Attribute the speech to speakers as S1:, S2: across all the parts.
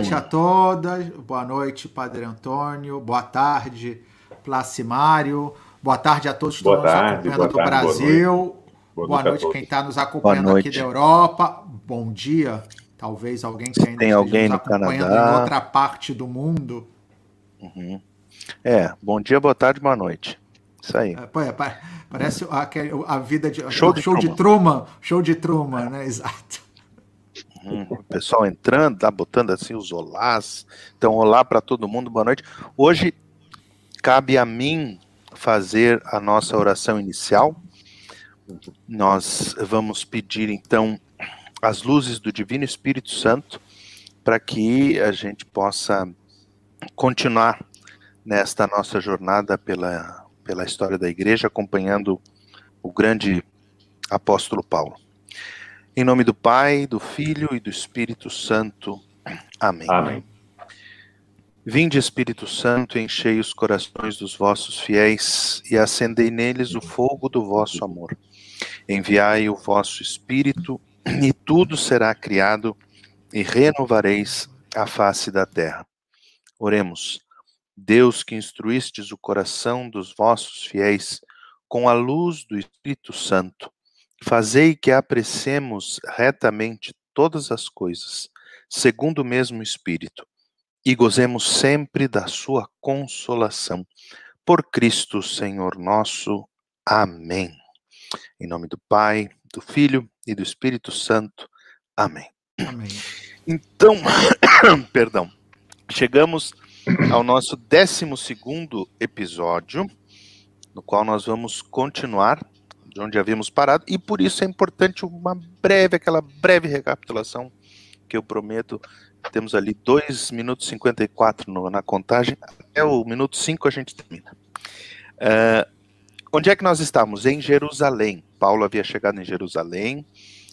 S1: boa noite a todas. Boa noite, Padre Antônio. Boa tarde, Placimário. Boa tarde a todos que
S2: boa
S1: estão
S2: tarde,
S1: nos acompanhando do
S2: tarde,
S1: Brasil.
S2: Boa noite,
S1: boa noite, noite quem está nos acompanhando aqui da Europa. Bom dia. Talvez alguém que ainda
S3: Tem alguém
S1: nos
S3: no
S1: acompanhando
S3: Canadá.
S1: em outra parte do mundo.
S3: Uhum. É, bom dia, boa tarde, boa noite. Isso aí.
S1: É, pô, é, pa- parece aquele- a vida de
S3: Show de
S1: show de Truman, show de Truman, né? Exato.
S3: Uhum. O pessoal entrando, tá botando assim os olás. Então, olá para todo mundo, boa noite. Hoje cabe a mim fazer a nossa oração inicial. Nós vamos pedir então as luzes do Divino Espírito Santo para que a gente possa continuar nesta nossa jornada pela, pela história da igreja, acompanhando o grande apóstolo Paulo. Em nome do Pai, do Filho e do Espírito Santo. Amém.
S2: Amém.
S3: Vinde, Espírito Santo, enchei os corações dos vossos fiéis e acendei neles o fogo do vosso amor. Enviai o vosso Espírito e tudo será criado e renovareis a face da terra. Oremos. Deus que instruístes o coração dos vossos fiéis com a luz do Espírito Santo, fazei que apreciemos retamente todas as coisas, segundo o mesmo Espírito, e gozemos sempre da sua consolação. Por Cristo, Senhor nosso. Amém. Em nome do Pai, do Filho e do Espírito Santo. Amém.
S1: Amém.
S3: Então, perdão, chegamos ao nosso 12 episódio, no qual nós vamos continuar de onde havíamos parado, e por isso é importante uma breve, aquela breve recapitulação que eu prometo. Temos ali 2 minutos e 54 no, na contagem, até o minuto 5 a gente termina. Uh, onde é que nós estávamos? Em Jerusalém. Paulo havia chegado em Jerusalém,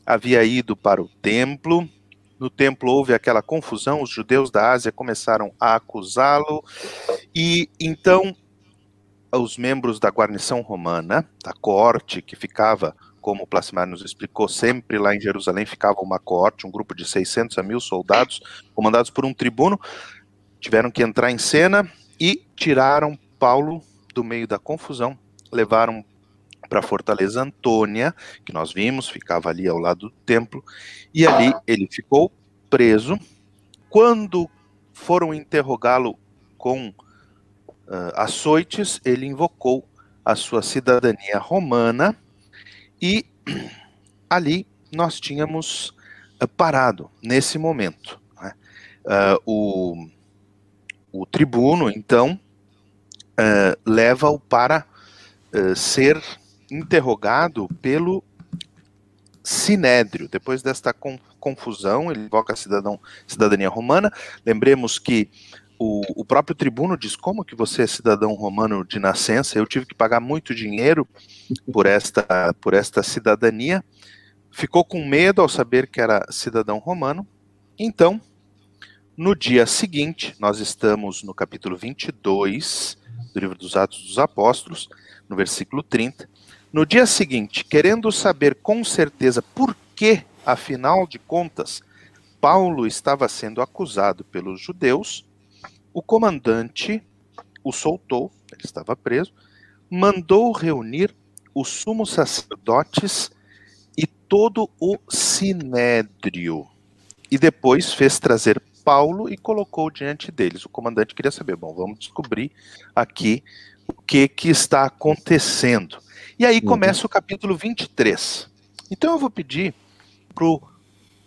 S3: havia ido para o templo, no templo houve aquela confusão, os judeus da Ásia começaram a acusá-lo, e então os membros da guarnição romana, da corte, que ficava, como o nos explicou, sempre lá em Jerusalém ficava uma corte, um grupo de 600 a mil soldados, comandados por um tribuno, tiveram que entrar em cena e tiraram Paulo do meio da confusão, levaram para a Fortaleza Antônia, que nós vimos, ficava ali ao lado do templo, e ali ele ficou preso. Quando foram interrogá-lo com uh, açoites, ele invocou a sua cidadania romana, e ali nós tínhamos uh, parado, nesse momento. Né? Uh, o, o tribuno, então, leva-o para ser interrogado pelo Sinédrio. Depois desta confusão, ele invoca a cidadão, cidadania romana. Lembremos que o, o, próprio tribuno diz: como que você é cidadão romano de nascença? Eu tive que pagar muito dinheiro por esta, por esta cidadania. Ficou com medo ao saber que era cidadão romano. Então, no dia seguinte, nós estamos no capítulo 22 do livro dos Atos dos Apóstolos, no versículo 30. No dia seguinte, querendo saber com certeza por que, afinal de contas, Paulo estava sendo acusado pelos judeus, o comandante o soltou, ele estava preso, mandou reunir os sumos sacerdotes e todo o sinédrio. E depois fez trazer Paulo e colocou diante deles. O comandante queria saber, bom, vamos descobrir aqui o que, que está acontecendo. E aí começa uhum. o capítulo 23. Então eu vou pedir para o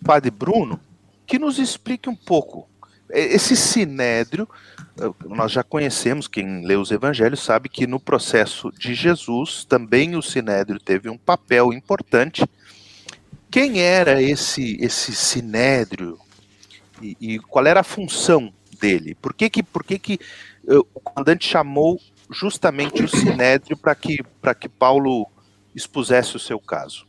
S3: padre Bruno que nos explique um pouco. Esse sinédrio, nós já conhecemos, quem lê os evangelhos sabe que no processo de Jesus também o sinédrio teve um papel importante. Quem era esse, esse sinédrio e, e qual era a função dele? Por que, que, por que, que uh, o comandante chamou justamente o Sinédrio para que, que Paulo expusesse o seu caso.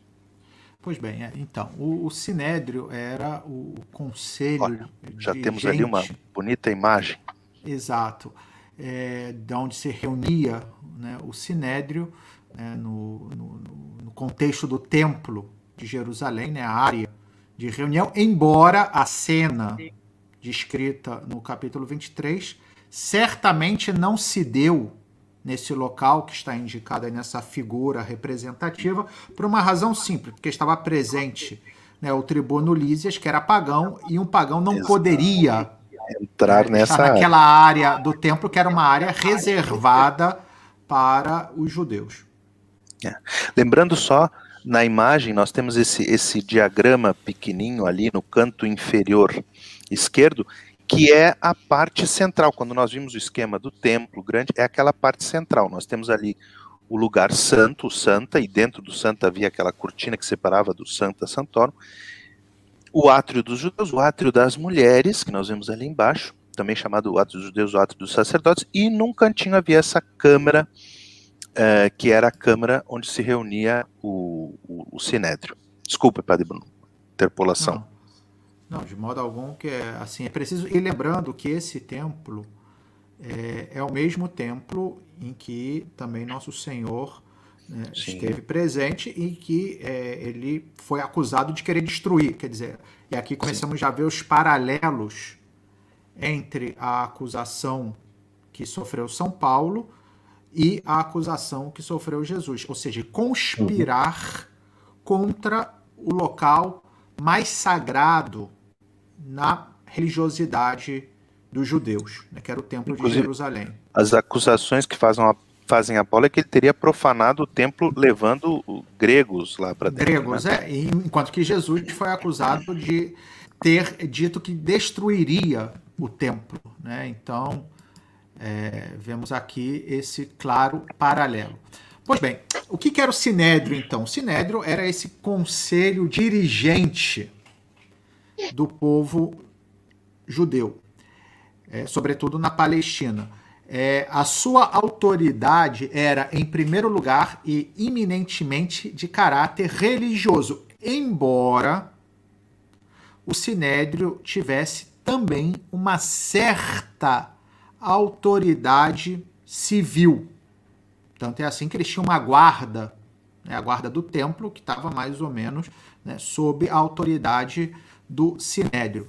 S1: Pois bem, é, então, o, o, Sinédrio era o conselho.
S3: Olha, já temos
S1: gente,
S3: ali uma bonita imagem.
S1: Exato. É, de onde se reunia né, o Sinédrio né, no, no, no, contexto do templo de Jerusalém, né, a área de reunião, embora a cena descrita no capítulo 23, certamente não se deu nesse local que está indicado aí nessa figura representativa, por uma razão simples, porque estava presente né, o tribuno Lísias, que era pagão, e um pagão não Exato. poderia
S3: entrar né, nessa
S1: naquela área do templo, que era uma área reservada para os judeus.
S3: É. Lembrando só, na imagem nós temos esse, esse diagrama pequenininho ali no canto inferior esquerdo, que é a parte central. Quando nós vimos o esquema do templo grande, é aquela parte central. Nós temos ali o lugar santo, o santa, e dentro do santo havia aquela cortina que separava do santa santorum. O átrio dos judeus, o átrio das mulheres, que nós vemos ali embaixo, também chamado o átrio dos judeus, o átrio dos sacerdotes, e num cantinho havia essa câmara, uh, que era a câmara onde se reunia o, o, o sinédrio. Desculpe, Padre Bruno, interpolação.
S1: Não. Não, de modo algum que é assim. É preciso e lembrando que esse templo é, é o mesmo templo em que também nosso Senhor né, esteve presente e que é, ele foi acusado de querer destruir. Quer dizer, e aqui começamos Sim. já a ver os paralelos entre a acusação que sofreu São Paulo e a acusação que sofreu Jesus, ou seja, conspirar uhum. contra o local mais sagrado na religiosidade dos judeus, né, que era o templo Inclusive, de Jerusalém.
S3: As acusações que fazem a, fazem a Paulo é que ele teria profanado o templo levando gregos lá para dentro.
S1: Gregos, né? é. Enquanto que Jesus foi acusado de ter dito que destruiria o templo. Né? Então, é, vemos aqui esse claro paralelo. Pois bem, o que era o Sinédrio, então? O Sinédrio era esse conselho dirigente do povo judeu, é, sobretudo na Palestina. É, a sua autoridade era, em primeiro lugar e iminentemente de caráter religioso, embora o sinédrio tivesse também uma certa autoridade civil. Tanto é assim que eles tinham uma guarda, né, a guarda do templo, que estava mais ou menos né, sob a autoridade do Sinédrio.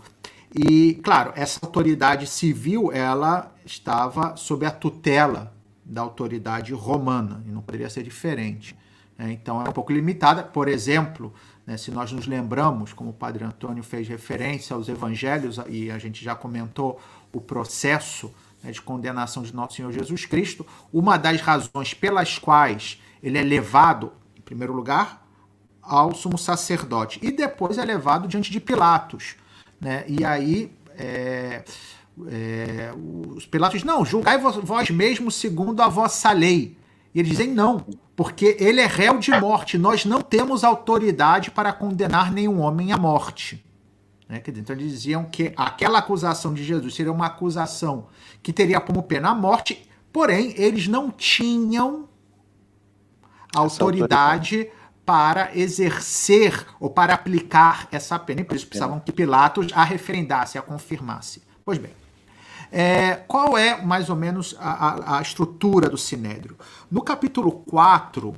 S1: E, claro, essa autoridade civil, ela estava sob a tutela da autoridade romana, e não poderia ser diferente. Né? Então, é um pouco limitada. Por exemplo, né, se nós nos lembramos, como o padre Antônio fez referência aos evangelhos, e a gente já comentou o processo né, de condenação de nosso Senhor Jesus Cristo, uma das razões pelas quais ele é levado, em primeiro lugar, ao sumo sacerdote. E depois é levado diante de Pilatos. Né? E aí é, é, os Pilatos não, julgai vós mesmo segundo a vossa lei. E eles dizem não, porque ele é réu de morte. Nós não temos autoridade para condenar nenhum homem à morte. Né? Então eles diziam que aquela acusação de Jesus seria uma acusação que teria como pena a morte, porém eles não tinham autoridade para exercer ou para aplicar essa pena. E por isso precisavam que Pilatos a referendasse, a confirmasse. Pois bem, é, qual é mais ou menos a, a, a, estrutura do Sinédrio? No capítulo 4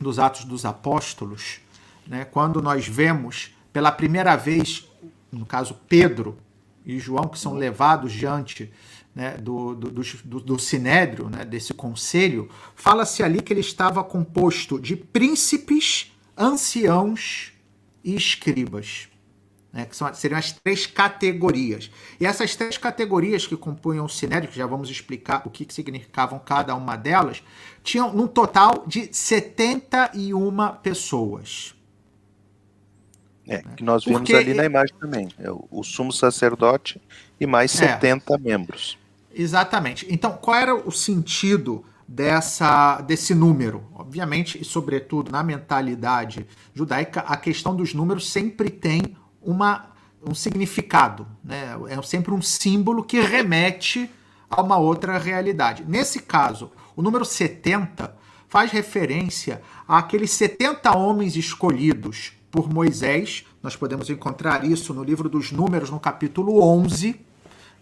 S1: dos Atos dos Apóstolos, né, quando nós vemos pela primeira vez, no caso Pedro e João, que são levados diante né, do, do, do, do sinédrio, né, desse conselho, fala-se ali que ele estava composto de príncipes, anciãos e escribas. Né, que são, seriam as três categorias. E essas três categorias que compunham o sinédrio, que já vamos explicar o que, que significavam cada uma delas, tinham um total de 71 pessoas.
S3: É, que nós vimos Porque... ali na imagem também. É o, o sumo sacerdote e mais 70 é. membros.
S1: Exatamente. Então, qual era o sentido dessa desse número? Obviamente, e sobretudo na mentalidade judaica, a questão dos números sempre tem uma, um significado, né? É sempre um símbolo que remete a uma outra realidade. Nesse caso, o número 70 faz referência àqueles 70 homens escolhidos por Moisés. Nós podemos encontrar isso no livro dos Números, no capítulo 11,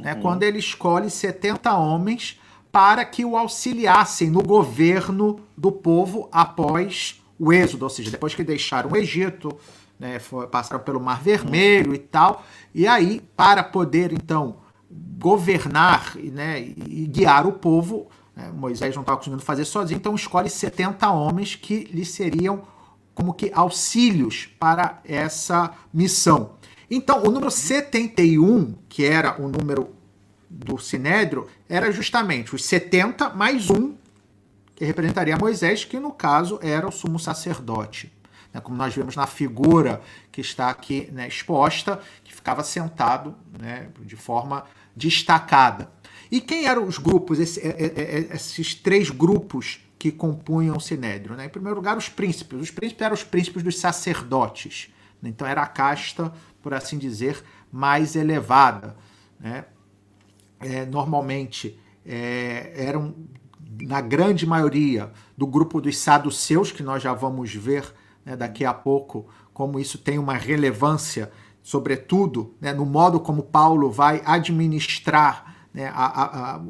S1: né, uhum. quando ele escolhe 70 homens para que o auxiliassem no governo do povo após o êxodo, ou seja, depois que deixaram o Egito, né, foi, passaram pelo Mar Vermelho e tal, e aí, para poder, então, governar né, e guiar o povo, né, Moisés não estava conseguindo fazer sozinho, então escolhe 70 homens que lhe seriam como que auxílios para essa missão. Então, o número 71, que era o número do Sinédrio, era justamente os 70 mais um, que representaria Moisés, que no caso era o sumo sacerdote. Né, como nós vemos na figura que está aqui né, exposta, que ficava sentado né, de forma destacada. E quem eram os grupos, é, é, é, esses três grupos que compunham o Sinédrio? Né? Em primeiro lugar, os príncipes. Os príncipes eram os príncipes dos sacerdotes. Então era a casta, por assim dizer, mais elevada. Né? É, normalmente é, eram, na grande maioria, do grupo dos saduceus, que nós já vamos ver né, daqui a pouco como isso tem uma relevância, sobretudo né, no modo como Paulo vai administrar, né, a, a, a,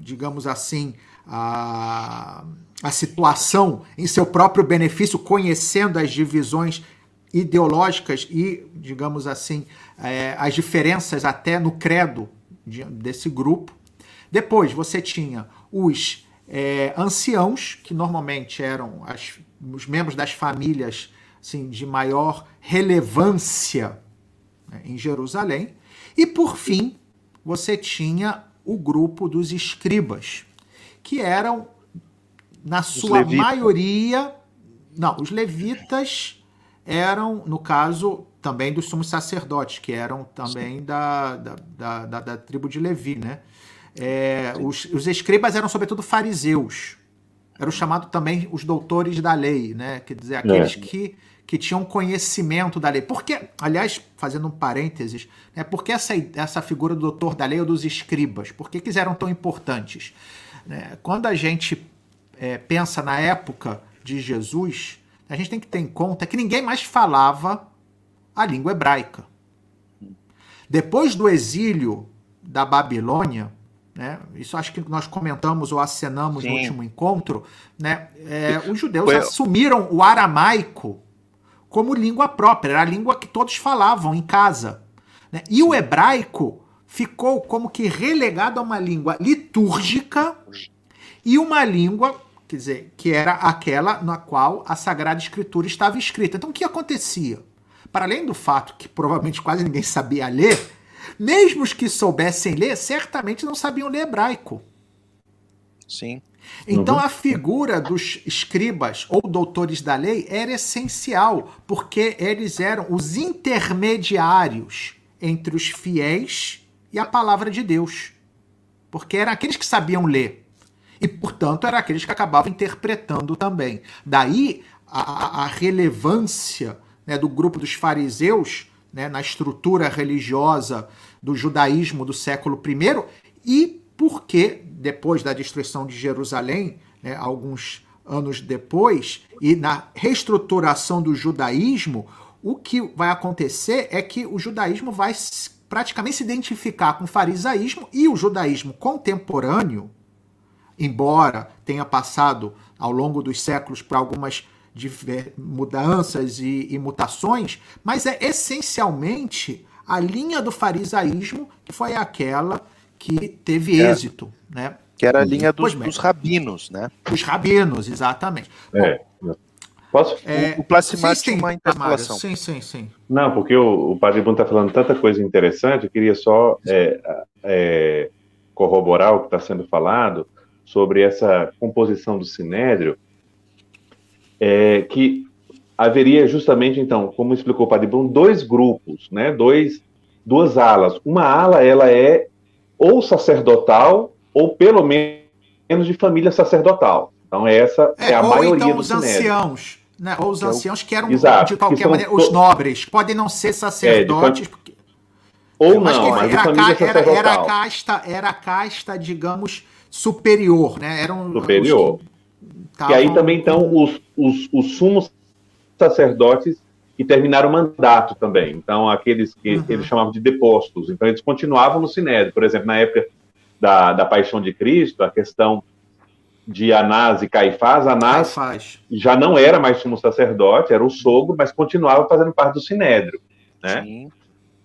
S1: digamos assim, a, a situação em seu próprio benefício, conhecendo as divisões ideológicas e, digamos assim, é, as diferenças até no credo de, desse grupo. Depois você tinha os é, anciãos, que normalmente eram as, os membros das famílias assim, de maior relevância né, em Jerusalém. E, por fim, você tinha o grupo dos escribas, que eram, na sua maioria. Não, os levitas eram, no caso, também dos sumos sacerdotes, que eram também da, da, da, da, da tribo de Levi, né? É, os, os escribas eram sobretudo fariseus. Eram chamados também os doutores da lei, né? Quer dizer, aqueles é. que, que tinham conhecimento da lei. Porque, aliás, fazendo um parênteses, né, por que essa, essa figura do doutor da lei ou dos escribas? Por que, que eram tão importantes? Né? Quando a gente é, pensa na época de Jesus, a gente tem que ter em conta que ninguém mais falava a língua hebraica. Depois do exílio da Babilônia, né? Isso acho que nós comentamos ou acenamos Sim. no último encontro. Né? É, os judeus Foi... assumiram o aramaico como língua própria, era a língua que todos falavam em casa. Né? E Sim. o hebraico ficou como que relegado a uma língua litúrgica e uma língua, quer dizer, que era aquela na qual a Sagrada Escritura estava escrita. Então o que acontecia? Para além do fato que provavelmente quase ninguém sabia ler, mesmo os que soubessem ler, certamente não sabiam ler hebraico.
S3: Sim.
S1: Então uhum. a figura dos escribas ou doutores da lei era essencial, porque eles eram os intermediários entre os fiéis e a palavra de Deus. Porque eram aqueles que sabiam ler. E, portanto, eram aqueles que acabavam interpretando também. Daí a, a relevância né, do grupo dos fariseus né, na estrutura religiosa do judaísmo do século I e porque, depois da destruição de Jerusalém, né, alguns anos depois, e na reestruturação do judaísmo, o que vai acontecer é que o judaísmo vai praticamente se identificar com o farisaísmo e o judaísmo contemporâneo, embora tenha passado ao longo dos séculos por algumas mudanças e, e mutações, mas é essencialmente a linha do farisaísmo que foi aquela que teve é. êxito, né?
S3: Que era a linha dos, dos rabinos, né?
S1: Os rabinos, exatamente.
S2: É. Bom, Posso?
S3: É, o Plassimar tinha uma interpelação.
S1: Sim, sim, sim.
S2: Não, porque o, o Padre Bruno está falando tanta coisa interessante, eu queria só é, é, corroborar o que está sendo falado sobre essa composição do Sinédrio, é, que haveria justamente, então, como explicou o Padre Bruno, dois grupos, né, dois, duas alas. Uma ala, ela é ou sacerdotal, ou pelo menos de família sacerdotal. Então, essa é, é a maioria então,
S1: os anciãos, né? Ou os é anciãos que eram, Exato, de qualquer maneira, os nobres. Podem não ser sacerdotes, é, porque...
S2: Ou não, mas
S1: era, família era, era, a casta, era a casta, digamos, superior, né? Eram
S2: superior. E aí também estão os, os, os sumos sacerdotes que terminaram o mandato também. Então, aqueles que uhum. eles chamavam de depostos. Então, eles continuavam no Sinédrio. Por exemplo, na época da, da paixão de Cristo, a questão de Anás e Caifás, Anás
S1: Caifás.
S2: já não era mais sumo sacerdote, era o sogro, mas continuava fazendo parte do Sinédrio, né?
S3: Sim.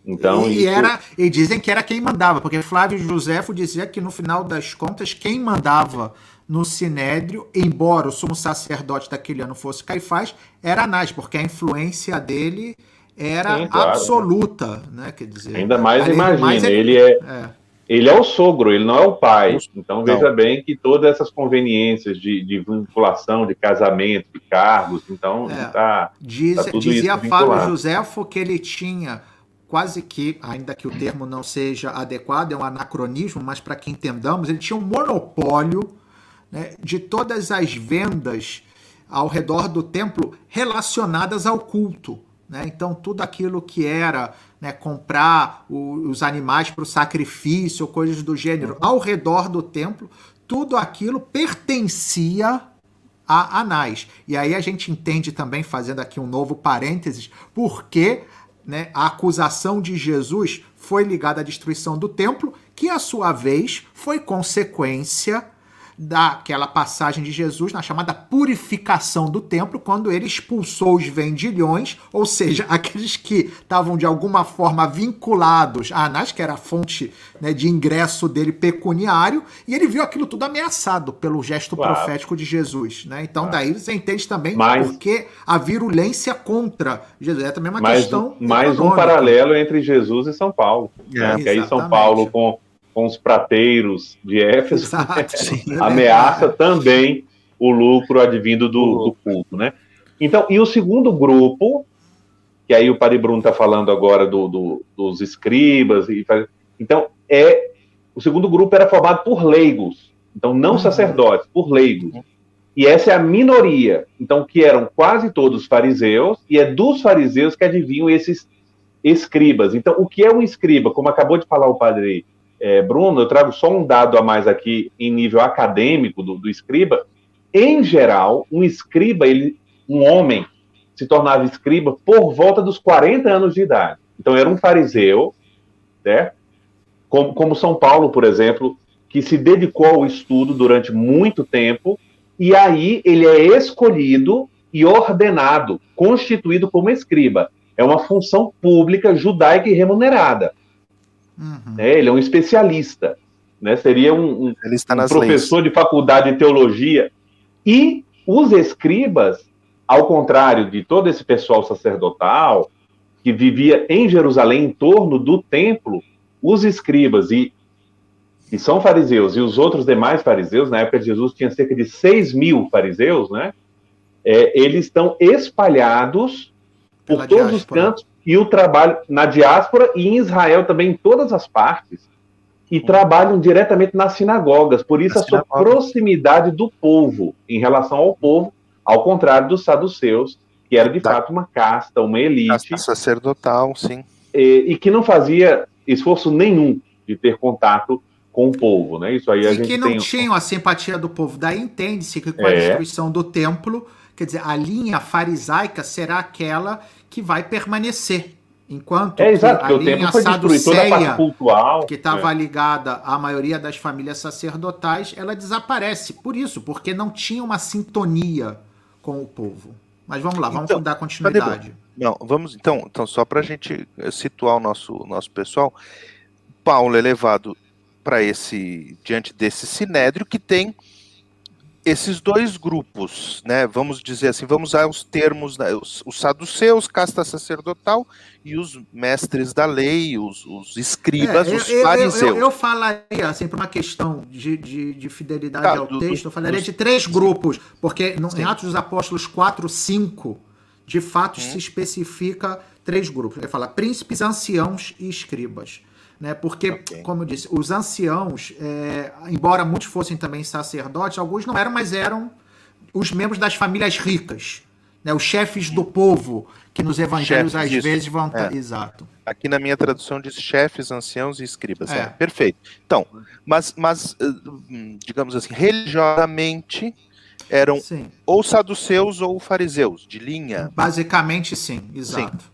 S2: Então,
S1: e,
S2: isso-
S1: era, e dizem que era quem mandava, porque Flávio Josefo dizia que no final das contas, quem mandava no Sinédrio, embora o sumo sacerdote daquele ano fosse Caifás, era Anás, porque a influência dele era
S2: Sim, claro.
S1: absoluta, né? Quer dizer,
S2: ainda mais
S1: além
S2: imagina,
S1: mais,
S2: ele é,
S1: é,
S2: ele é o sogro, ele não é o pai. Então
S3: Não.
S2: veja bem que todas essas conveniências de, de vinculação, de casamento, de cargos, então
S1: É.
S2: tá,
S1: Diz,
S2: Tá tudo
S1: dizia
S2: isso
S1: Fábio
S2: vinculado.
S1: Josefo que ele tinha quase que, ainda que o termo não seja adequado, é um anacronismo, mas para que entendamos, ele tinha um monopólio né, de todas as vendas ao redor do templo relacionadas ao culto. né? Então, tudo aquilo que era né, comprar o- os animais para o sacrifício, coisas do gênero, ao redor do templo, tudo aquilo pertencia a Anás. E aí a gente entende também, fazendo aqui um novo parênteses, porque né, a acusação de Jesus foi ligada à destruição do templo, que a sua vez foi consequência daquela passagem de Jesus na chamada purificação do templo, quando ele expulsou os vendilhões, ou seja, aqueles que estavam de alguma forma vinculados a Anás, que era a fonte né, de ingresso dele pecuniário, e ele viu aquilo tudo ameaçado pelo gesto
S2: Claro.
S1: profético de Jesus. Né? Então,
S2: Claro.
S1: daí você entende também
S2: Mas-
S1: porque a virulência contra Jesus. É também uma
S2: mais,
S1: questão.
S2: mais um
S1: econômica.
S2: paralelo entre Jesus e São Paulo. né? Porque aí São. Paulo, com, com os prateiros de Éfeso,
S1: Exato.
S3: Sim.
S1: É
S2: ameaça também o lucro advindo do, do culto, né? Então, e o segundo grupo, que aí o Padre Bruno está falando agora do, do- dos escribas, e então, é o segundo grupo era formado por leigos, então não
S1: Uhum.
S2: sacerdotes, por leigos. E essa é a minoria, então, que eram quase todos fariseus, e é dos fariseus que adivinham esses escribas. Então, o que é um escriba? Como acabou de falar o padre é, Bruno, eu trago só um dado a mais aqui em nível acadêmico do, do escriba. Em geral, um escriba, ele, um homem, se tornava escriba por volta dos 40 anos de idade. Então, era um fariseu, certo? Como, como São Paulo, por exemplo, que se dedicou ao estudo durante muito tempo, e aí ele é escolhido e ordenado, constituído como escriba. É uma função pública judaica e remunerada.
S1: Uhum.
S2: né? Ele é um especialista. Né? Seria um, um- um professor de faculdade de teologia. E os escribas, ao contrário de todo esse pessoal sacerdotal que vivia em Jerusalém, em torno do templo, os escribas e que são fariseus e os outros demais fariseus, na época de Jesus tinha cerca de 6 mil fariseus, né? É, eles estão espalhados por
S1: Pela
S2: todos os
S1: diáspora.
S2: cantos e o trabalho na diáspora e em Israel também, em todas as partes, e trabalham diretamente nas sinagogas. Por isso, a sua proximidade do povo em relação ao povo, ao contrário dos saduceus, que era de
S3: Da-
S2: fato uma casta, uma elite,
S3: leis. sacerdotal, sim.
S2: e, e que não fazia esforço nenhum de ter contato com o povo. Né? Isso aí a
S1: E
S2: gente
S1: que não
S2: tem.
S1: tinham a simpatia do povo. Daí entende-se que com a
S2: É.
S1: destruição do templo, quer dizer, a linha farisaica será aquela que vai permanecer. Enquanto
S2: É
S1: que
S2: exato,
S1: a linha saduceia, que estava ligada à maioria das famílias sacerdotais, ela desaparece. Por isso, porque não tinha uma sintonia com o povo. Mas vamos lá, vamos
S3: Então,
S1: dar continuidade.
S3: Não, vamos então, então só para a gente eh, situar o nosso, nosso pessoal, Paulo é levado para esse diante desse sinédrio que tem esses dois grupos, né? Vamos dizer assim, vamos usar os termos, né, os, os saduceus, casta sacerdotal, e os mestres da lei, os, os escribas,
S1: É,
S3: os
S1: eu, eu-
S3: fariseus.
S1: eu, eu falaria, assim, por uma questão de, de, de fidelidade
S3: Tá,
S1: ao
S3: do-
S1: texto, eu falaria de três grupos, porque no,
S3: Sim.
S1: em Atos dos Apóstolos 4, 5, de fato
S3: Hum.
S1: se especifica três grupos. Ele fala príncipes, anciãos e escribas. Né? Porque,
S3: Ok.
S1: como eu disse, os anciãos, é, embora muitos fossem também sacerdotes, alguns não eram, mas eram os membros das famílias ricas. Né? Os chefes do povo, que nos evangelhos
S3: Chefes,
S1: às
S3: isso.
S1: vezes vão.
S3: É.
S1: Exato.
S3: Aqui na minha tradução diz chefes, anciãos e escribas.
S1: É.
S3: É, perfeito. Então, mas, mas eh, digamos assim, religiosamente eram
S1: Sim.
S3: ou saduceus ou fariseus, de linha.
S1: Basicamente, sim, exato.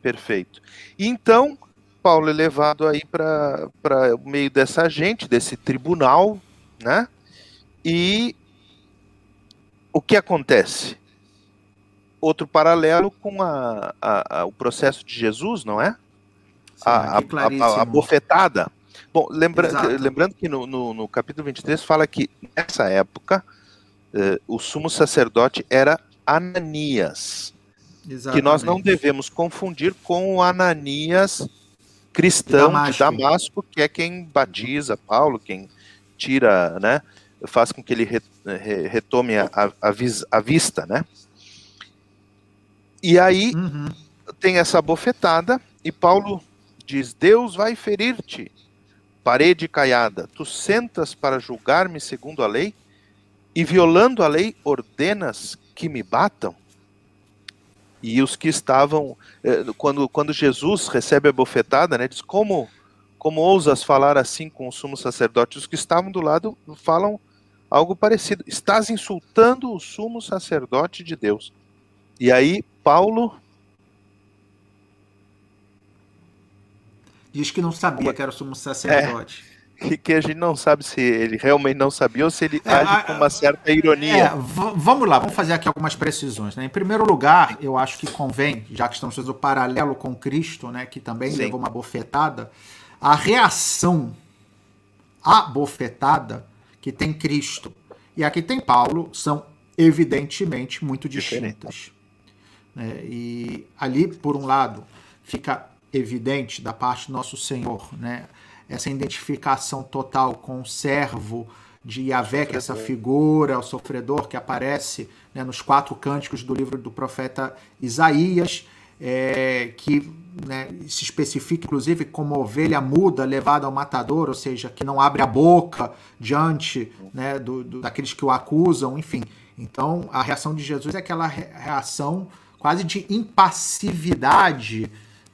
S3: Perfeito. E então, Paulo é levado aí para o meio dessa gente, desse tribunal, né? E o que acontece? Outro paralelo com a, a, a, o processo de Jesus, não é? Sim, a, a, bofetada. Bom, lembra, lembrando que no, no, no, capítulo 23 fala que nessa época eh, o sumo sacerdote era Ananias. Exatamente. Que nós não devemos confundir com o Ananias cristão de Damasco. de Damasco, que é quem batiza Paulo, quem tira, né, faz com que ele retome a, a, a vista, né? E aí uhum. tem essa bofetada e Paulo diz: Deus vai ferir-te, parede caiada. Tu sentas para julgar-me segundo a lei e violando a lei ordenas que me batam. E os que estavam, eh, quando, quando Jesus recebe a bofetada, né, diz: Como, como ousas falar assim com o sumo sacerdote? Os que estavam do lado falam algo parecido: Estás insultando o sumo sacerdote de Deus. E aí, Paulo.
S1: Diz que não sabia que era o sumo sacerdote.
S3: É que a gente não sabe se ele realmente não sabia ou se ele é, age com uma certa ironia. É,
S1: vamos lá, vamos fazer aqui algumas precisões. Né? Em primeiro lugar, eu acho que convém, já que estamos fazendo o paralelo com Cristo, né, que também Sim. levou uma bofetada, a reação à bofetada que tem Cristo e a que tem Paulo são evidentemente muito distintas. Né? E ali, por um lado, fica evidente da parte do nosso Senhor, né? Essa identificação total com o servo de Yahvé, que é essa figura, o sofredor que aparece né, nos quatro cânticos do livro do profeta Isaías, é, que né, se especifica inclusive como ovelha muda levada ao matador, ou seja, que não abre a boca diante né, do, do, daqueles que o acusam, enfim. Então a reação de Jesus é aquela reação quase de impassividade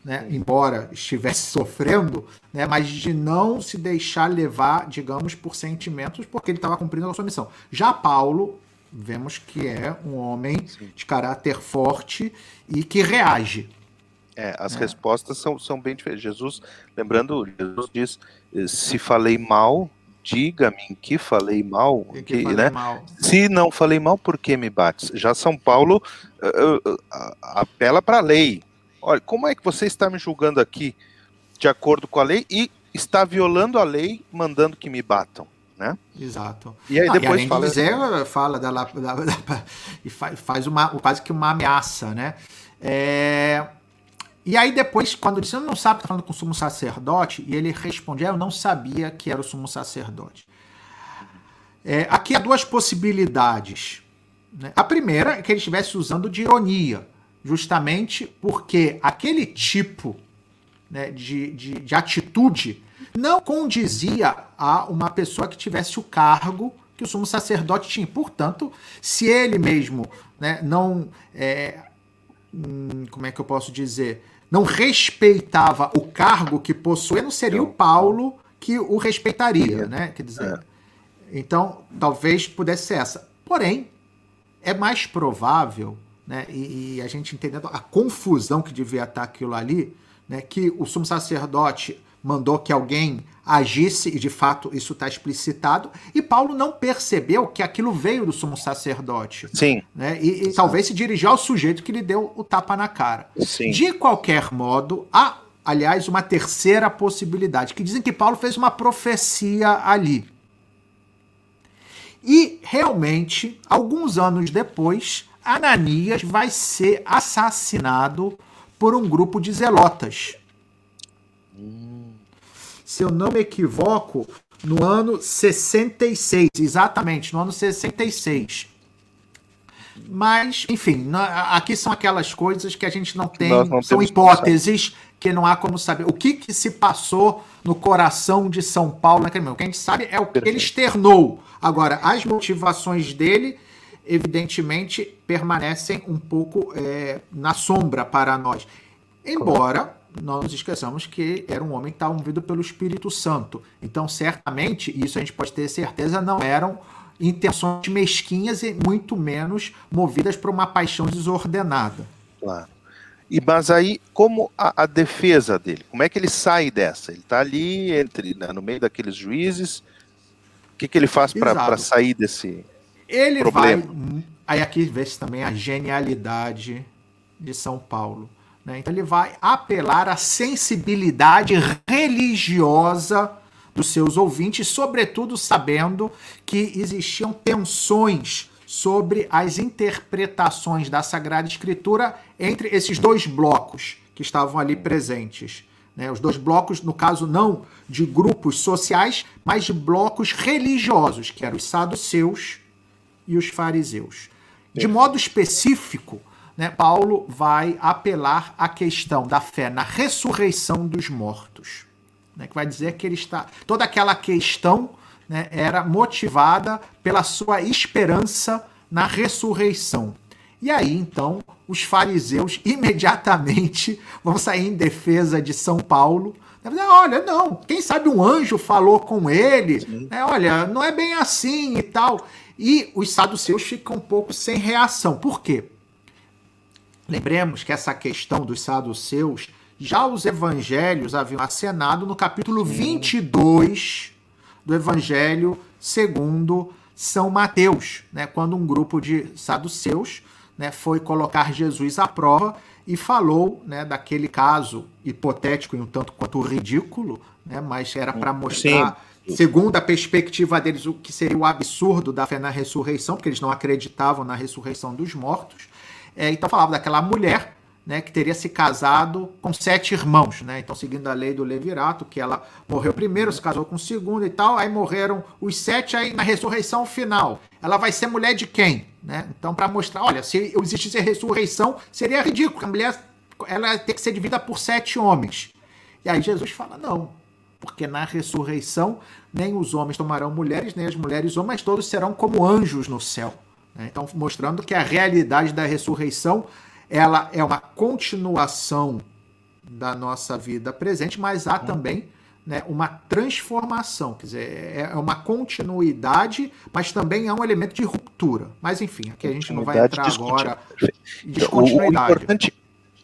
S1: né, embora estivesse sofrendo, né, mas de não se deixar levar, digamos, por sentimentos, porque ele estava cumprindo a sua missão. Já Paulo, vemos que é um homem Sim. de caráter forte e que reage.
S3: É, as é. respostas são, são bem diferentes. Jesus, lembrando, Jesus diz: se falei mal, diga-me que falei mal, que, que falei né? Mal. Se não falei mal, por que me bates? Já São Paulo uh, uh, apela para a lei, olha, como é que você está me julgando aqui de acordo com a lei e está violando a lei mandando que me batam? Né?
S1: Exato.
S3: E aí ah, depois e
S1: fala... De dizer, fala da, da, da, e faz uma, quase que uma ameaça, né? É... E aí depois, quando disse, eu não sabe, tá falando com o sumo sacerdote, e ele responde, é, eu não sabia que era o sumo sacerdote. É, aqui há duas possibilidades. Né? A primeira é que ele estivesse usando de ironia justamente porque aquele tipo né, de, de, de atitude não condizia a uma pessoa que tivesse o cargo que o sumo sacerdote tinha. Portanto, se ele mesmo né, não. É, hum, como é que eu posso dizer? Não respeitava o cargo que possuía, não seria o Paulo que o respeitaria, né? Quer dizer. É. Então, talvez pudesse ser essa. Porém, é mais provável né, e, e, a gente entendendo a confusão que devia estar aquilo ali, né, que o sumo sacerdote mandou que alguém agisse, e de fato isso está explicitado, e Paulo não percebeu que aquilo veio do sumo sacerdote.
S3: Sim.
S1: Né, e, e talvez se dirigiu ao sujeito que lhe deu o tapa na cara.
S3: Sim.
S1: De qualquer modo, há, aliás, uma terceira possibilidade, que dizem que Paulo fez uma profecia ali. E realmente, alguns anos depois, Ananias vai ser assassinado por um grupo de zelotas. Se eu não me equivoco, no ano 66, exatamente, no ano 66. Mas, enfim, aqui são aquelas coisas que a gente não tem, não são hipóteses que não há como saber. O que, que se passou no coração de São Paulo naquele momento? O que a gente sabe é o que ele externou. Agora, as motivações dele evidentemente permanecem um pouco é, na sombra para nós. Embora nós nos esqueçamos que era um homem que estava movido pelo Espírito Santo. Então, certamente, isso a gente pode ter certeza, não eram intenções mesquinhas e muito menos movidas por uma paixão desordenada.
S3: Claro. E mas aí, como a, a defesa dele? Como é que ele sai dessa? Ele está ali entre, né, no meio daqueles juízes. O que, que ele faz para sair desse?
S1: Ele
S3: Problema.
S1: vai Aí aqui vê-se também a genialidade de São Paulo. Né? Então ele vai apelar à sensibilidade religiosa dos seus ouvintes, sobretudo sabendo que existiam tensões sobre as interpretações da Sagrada Escritura entre esses dois blocos que estavam ali presentes. Né? Os dois blocos, no caso, não de grupos sociais, mas de blocos religiosos, que eram os saduceus e os fariseus. De modo específico, né, Paulo vai apelar à questão da fé na ressurreição dos mortos. Né, que vai dizer que ele está. Toda aquela questão né, era motivada pela sua esperança na ressurreição. E aí, então, os fariseus imediatamente vão sair em defesa de São Paulo. Dizer, olha, não, quem sabe um anjo falou com ele, né, olha, não é bem assim e tal. E os saduceus ficam um pouco sem reação. Por quê? Lembremos que essa questão dos saduceus, já os evangelhos haviam acenado no capítulo 22 do Evangelho segundo São Mateus, né, quando um grupo de saduceus né, foi colocar Jesus à prova e falou né, daquele caso hipotético e um tanto quanto ridículo, né, mas era para mostrar. Segundo a perspectiva deles, o que seria o absurdo da fé na ressurreição, porque eles não acreditavam na ressurreição dos mortos. É, então falava daquela mulher né, que teria se casado com sete irmãos, né? Então, seguindo a lei do Levirato, que ela morreu primeiro, se casou com o segundo e tal, aí morreram os sete, aí na ressurreição final, ela vai ser mulher de quem? Né? Então, para mostrar, olha, se existisse ressurreição, seria ridículo, a mulher ela ter que ser dividida por sete homens. E aí Jesus fala, não, porque na ressurreição nem os homens tomarão mulheres, nem as mulheres homens, mas todos serão como anjos no céu. Né? Então, mostrando que a realidade da ressurreição ela é uma continuação da nossa vida presente, mas há também né, uma transformação, quer dizer, é, é uma continuidade, mas também é um elemento de ruptura. Mas enfim, aqui a gente não vai entrar agora
S3: em descontinuidade. O, o, importante,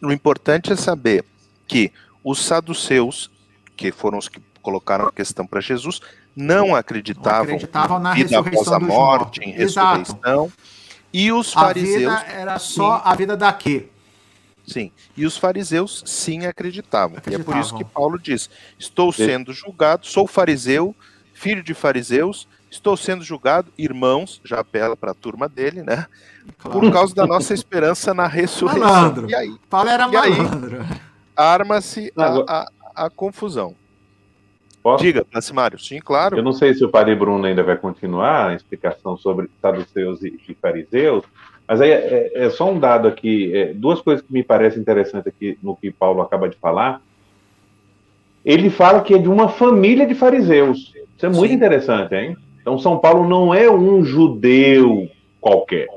S3: o importante é saber que os saduceus, que foram os que colocaram a questão para Jesus, não acreditavam, não
S1: acreditavam na vida ressurreição após a morte,
S3: em ressurreição. Exato. E os fariseus.
S1: A vida era só sim. a vida daqui.
S3: Sim. E os fariseus sim acreditavam. acreditavam. E é por isso que Paulo diz: Estou sendo julgado, sou fariseu, filho de fariseus, estou sendo julgado, irmãos, já apela para a turma dele, né? Claro. Por causa da nossa esperança na ressurreição.
S1: Malandro.
S3: E aí?
S1: Paulo era malandro.
S3: Arma-se a, a, a confusão. Posso? Diga, Nacimário. Sim, claro.
S2: Eu não sei se o padre Bruno ainda vai continuar a explicação sobre saduceus e, e fariseus, mas aí é, é, só um dado aqui, é, duas coisas que me parecem interessantes aqui no que Paulo acaba de falar. Ele fala que é de uma família de fariseus. Isso é muito Sim. interessante, hein? Então, São Paulo não é um judeu qualquer,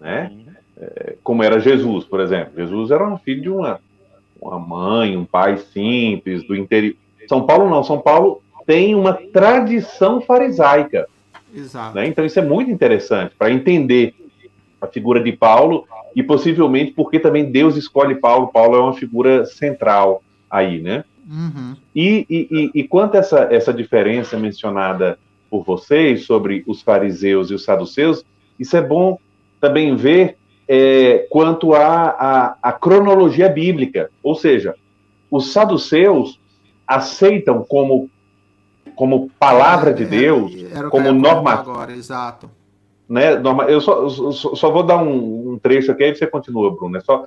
S2: né? É, como era Jesus, por exemplo. Jesus era um filho de uma, uma mãe, um pai simples, do interior são Paulo não, São Paulo tem uma tradição farisaica. Exato. Né? Então isso é muito interessante para entender a figura de Paulo e possivelmente porque também Deus escolhe Paulo. Paulo é uma figura central aí, né? Uhum. E, e, e, quanto a essa, essa diferença mencionada por vocês sobre os fariseus e os saduceus, isso é bom também ver é, quanto à a, a, cronologia bíblica. Ou seja, os saduceus aceitam como, como palavra de é, Deus, como norma.
S1: Agora, exato.
S2: Né, norma, eu só, só, só, vou dar um, um, trecho aqui, aí você continua, Bruno. É só,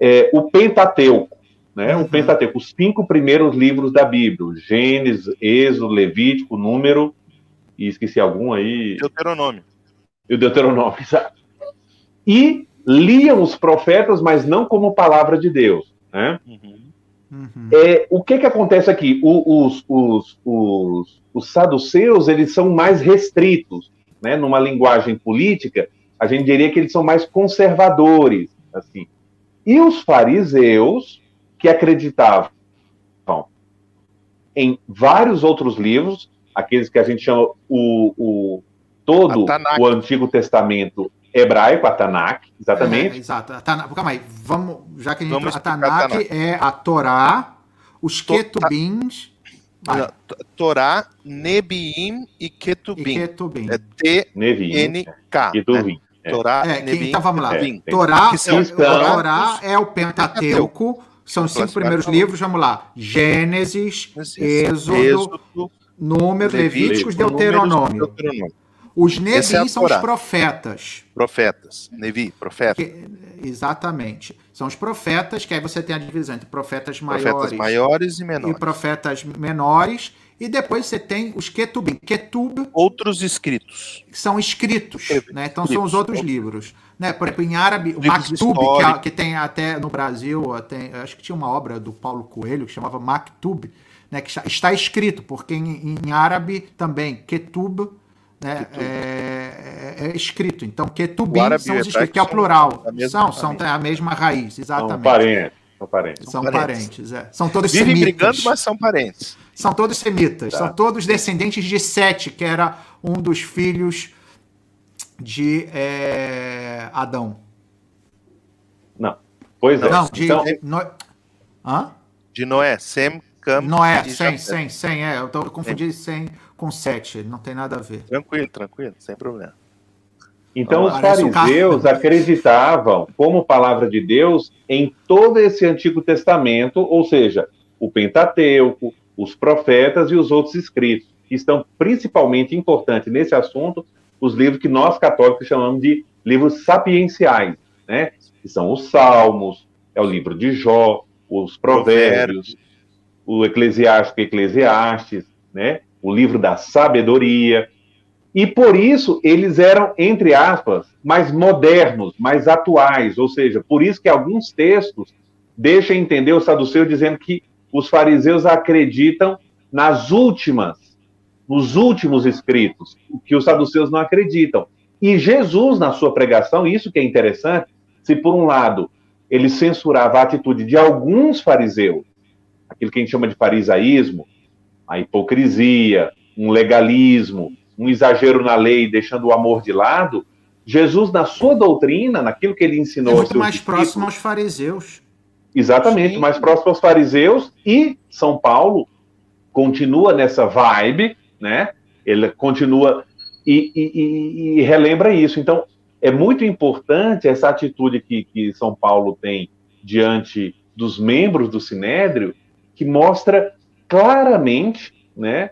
S2: é, o Pentateuco, né, uhum. o Pentateuco, os cinco primeiros livros da Bíblia, Gênesis, Êxodo, Levítico, Número, e esqueci algum aí.
S3: Deuteronômio.
S2: E o Deuteronômio, exato. E liam os profetas, mas não como palavra de Deus. Né? Uhum. Uhum. É, o que, que acontece aqui? O, os, os, os, os saduceus eles são mais restritos, né? Numa linguagem política, a gente diria que eles são mais conservadores, assim. E os fariseus que acreditavam em vários outros livros, aqueles que a gente chama o, o todo o Antigo Testamento hebraico, a Tanakh, exatamente.
S1: É, exato. A Tanakh, calma aí, vamos, já que a gente vamos a Tanakh, Tanakh é a Torá, os Ketubins.
S3: Torá, Nebiim e Ketubim.
S1: E Ketubim.
S3: É T-N-K.
S2: Ketubim.
S3: É. Torá,
S1: é, Nevim, então vamos lá. É, Torá, são, Torá, Torá é o Pentateuco, são os cinco primeiros livros, vamos lá. Gênesis, Êxodo, Êxodo Número, Levíticos, Deuteronômio. Deuteronômio. Os Nevi é são os profetas.
S3: Profetas. Nevi, profeta. Que,
S1: exatamente. São os profetas, que aí você tem a divisão entre profetas maiores,
S3: profetas maiores e menores.
S1: E profetas menores. E depois você tem os Ketubim. Ketub.
S3: Outros escritos.
S1: São escritos. Né? Então são os outros livros. Né? Por exemplo, em árabe, o Maktub, que, é, que, tem até no Brasil, tem, acho que tinha uma obra do Paulo Coelho que chamava Maktub, né? que está escrito, porque em, em árabe também, Ketub né, é, é, é, escrito. Então, Ketubim são os escritos, que é o plural. São, são a mesma raiz, exatamente. São
S2: parentes. São parentes.
S1: São parentes, é. São todos
S3: Vivem semitas. brigando, mas são parentes.
S1: São todos semitas. Tá. São todos descendentes de Sete, que era um dos filhos de é, Adão.
S2: Não. Pois é. Não, de, então...
S3: no... Hã? de Noé. Sem, Cam
S1: Noé, sem, sem, sem, é. Eu, tô, eu confundi sem com 7, não tem nada a ver.
S3: Tranquilo, tranquilo, sem problema.
S2: Então, os fariseus acreditavam, como palavra de Deus, em todo esse Antigo Testamento, ou seja, o Pentateuco, os profetas e os outros escritos, que estão principalmente importantes nesse assunto, os livros que nós católicos chamamos de livros sapienciais, né? Que são os Salmos, é o livro de Jó, os Provérbios, o Eclesiástico e Eclesiastes, né? O livro da sabedoria. E por isso eles eram, entre aspas, mais modernos, mais atuais. Ou seja, por isso que alguns textos deixam entender o saduceu dizendo que os fariseus acreditam nas últimas, nos últimos escritos, que os saduceus não acreditam. E Jesus, na sua pregação, isso que é interessante, se por um lado ele censurava a atitude de alguns fariseus, aquilo que a gente chama de farisaísmo, a hipocrisia, um legalismo, um exagero na lei, deixando o amor de lado, Jesus, na sua doutrina, naquilo que ele ensinou. É
S1: muito mais discípulos, próximo aos fariseus.
S2: Exatamente, Sim. mais próximo aos fariseus, e São Paulo continua nessa vibe, né? Ele continua e, e, e relembra isso. Então, é muito importante essa atitude que, que São Paulo tem diante dos membros do Sinédrio, que mostra claramente, né,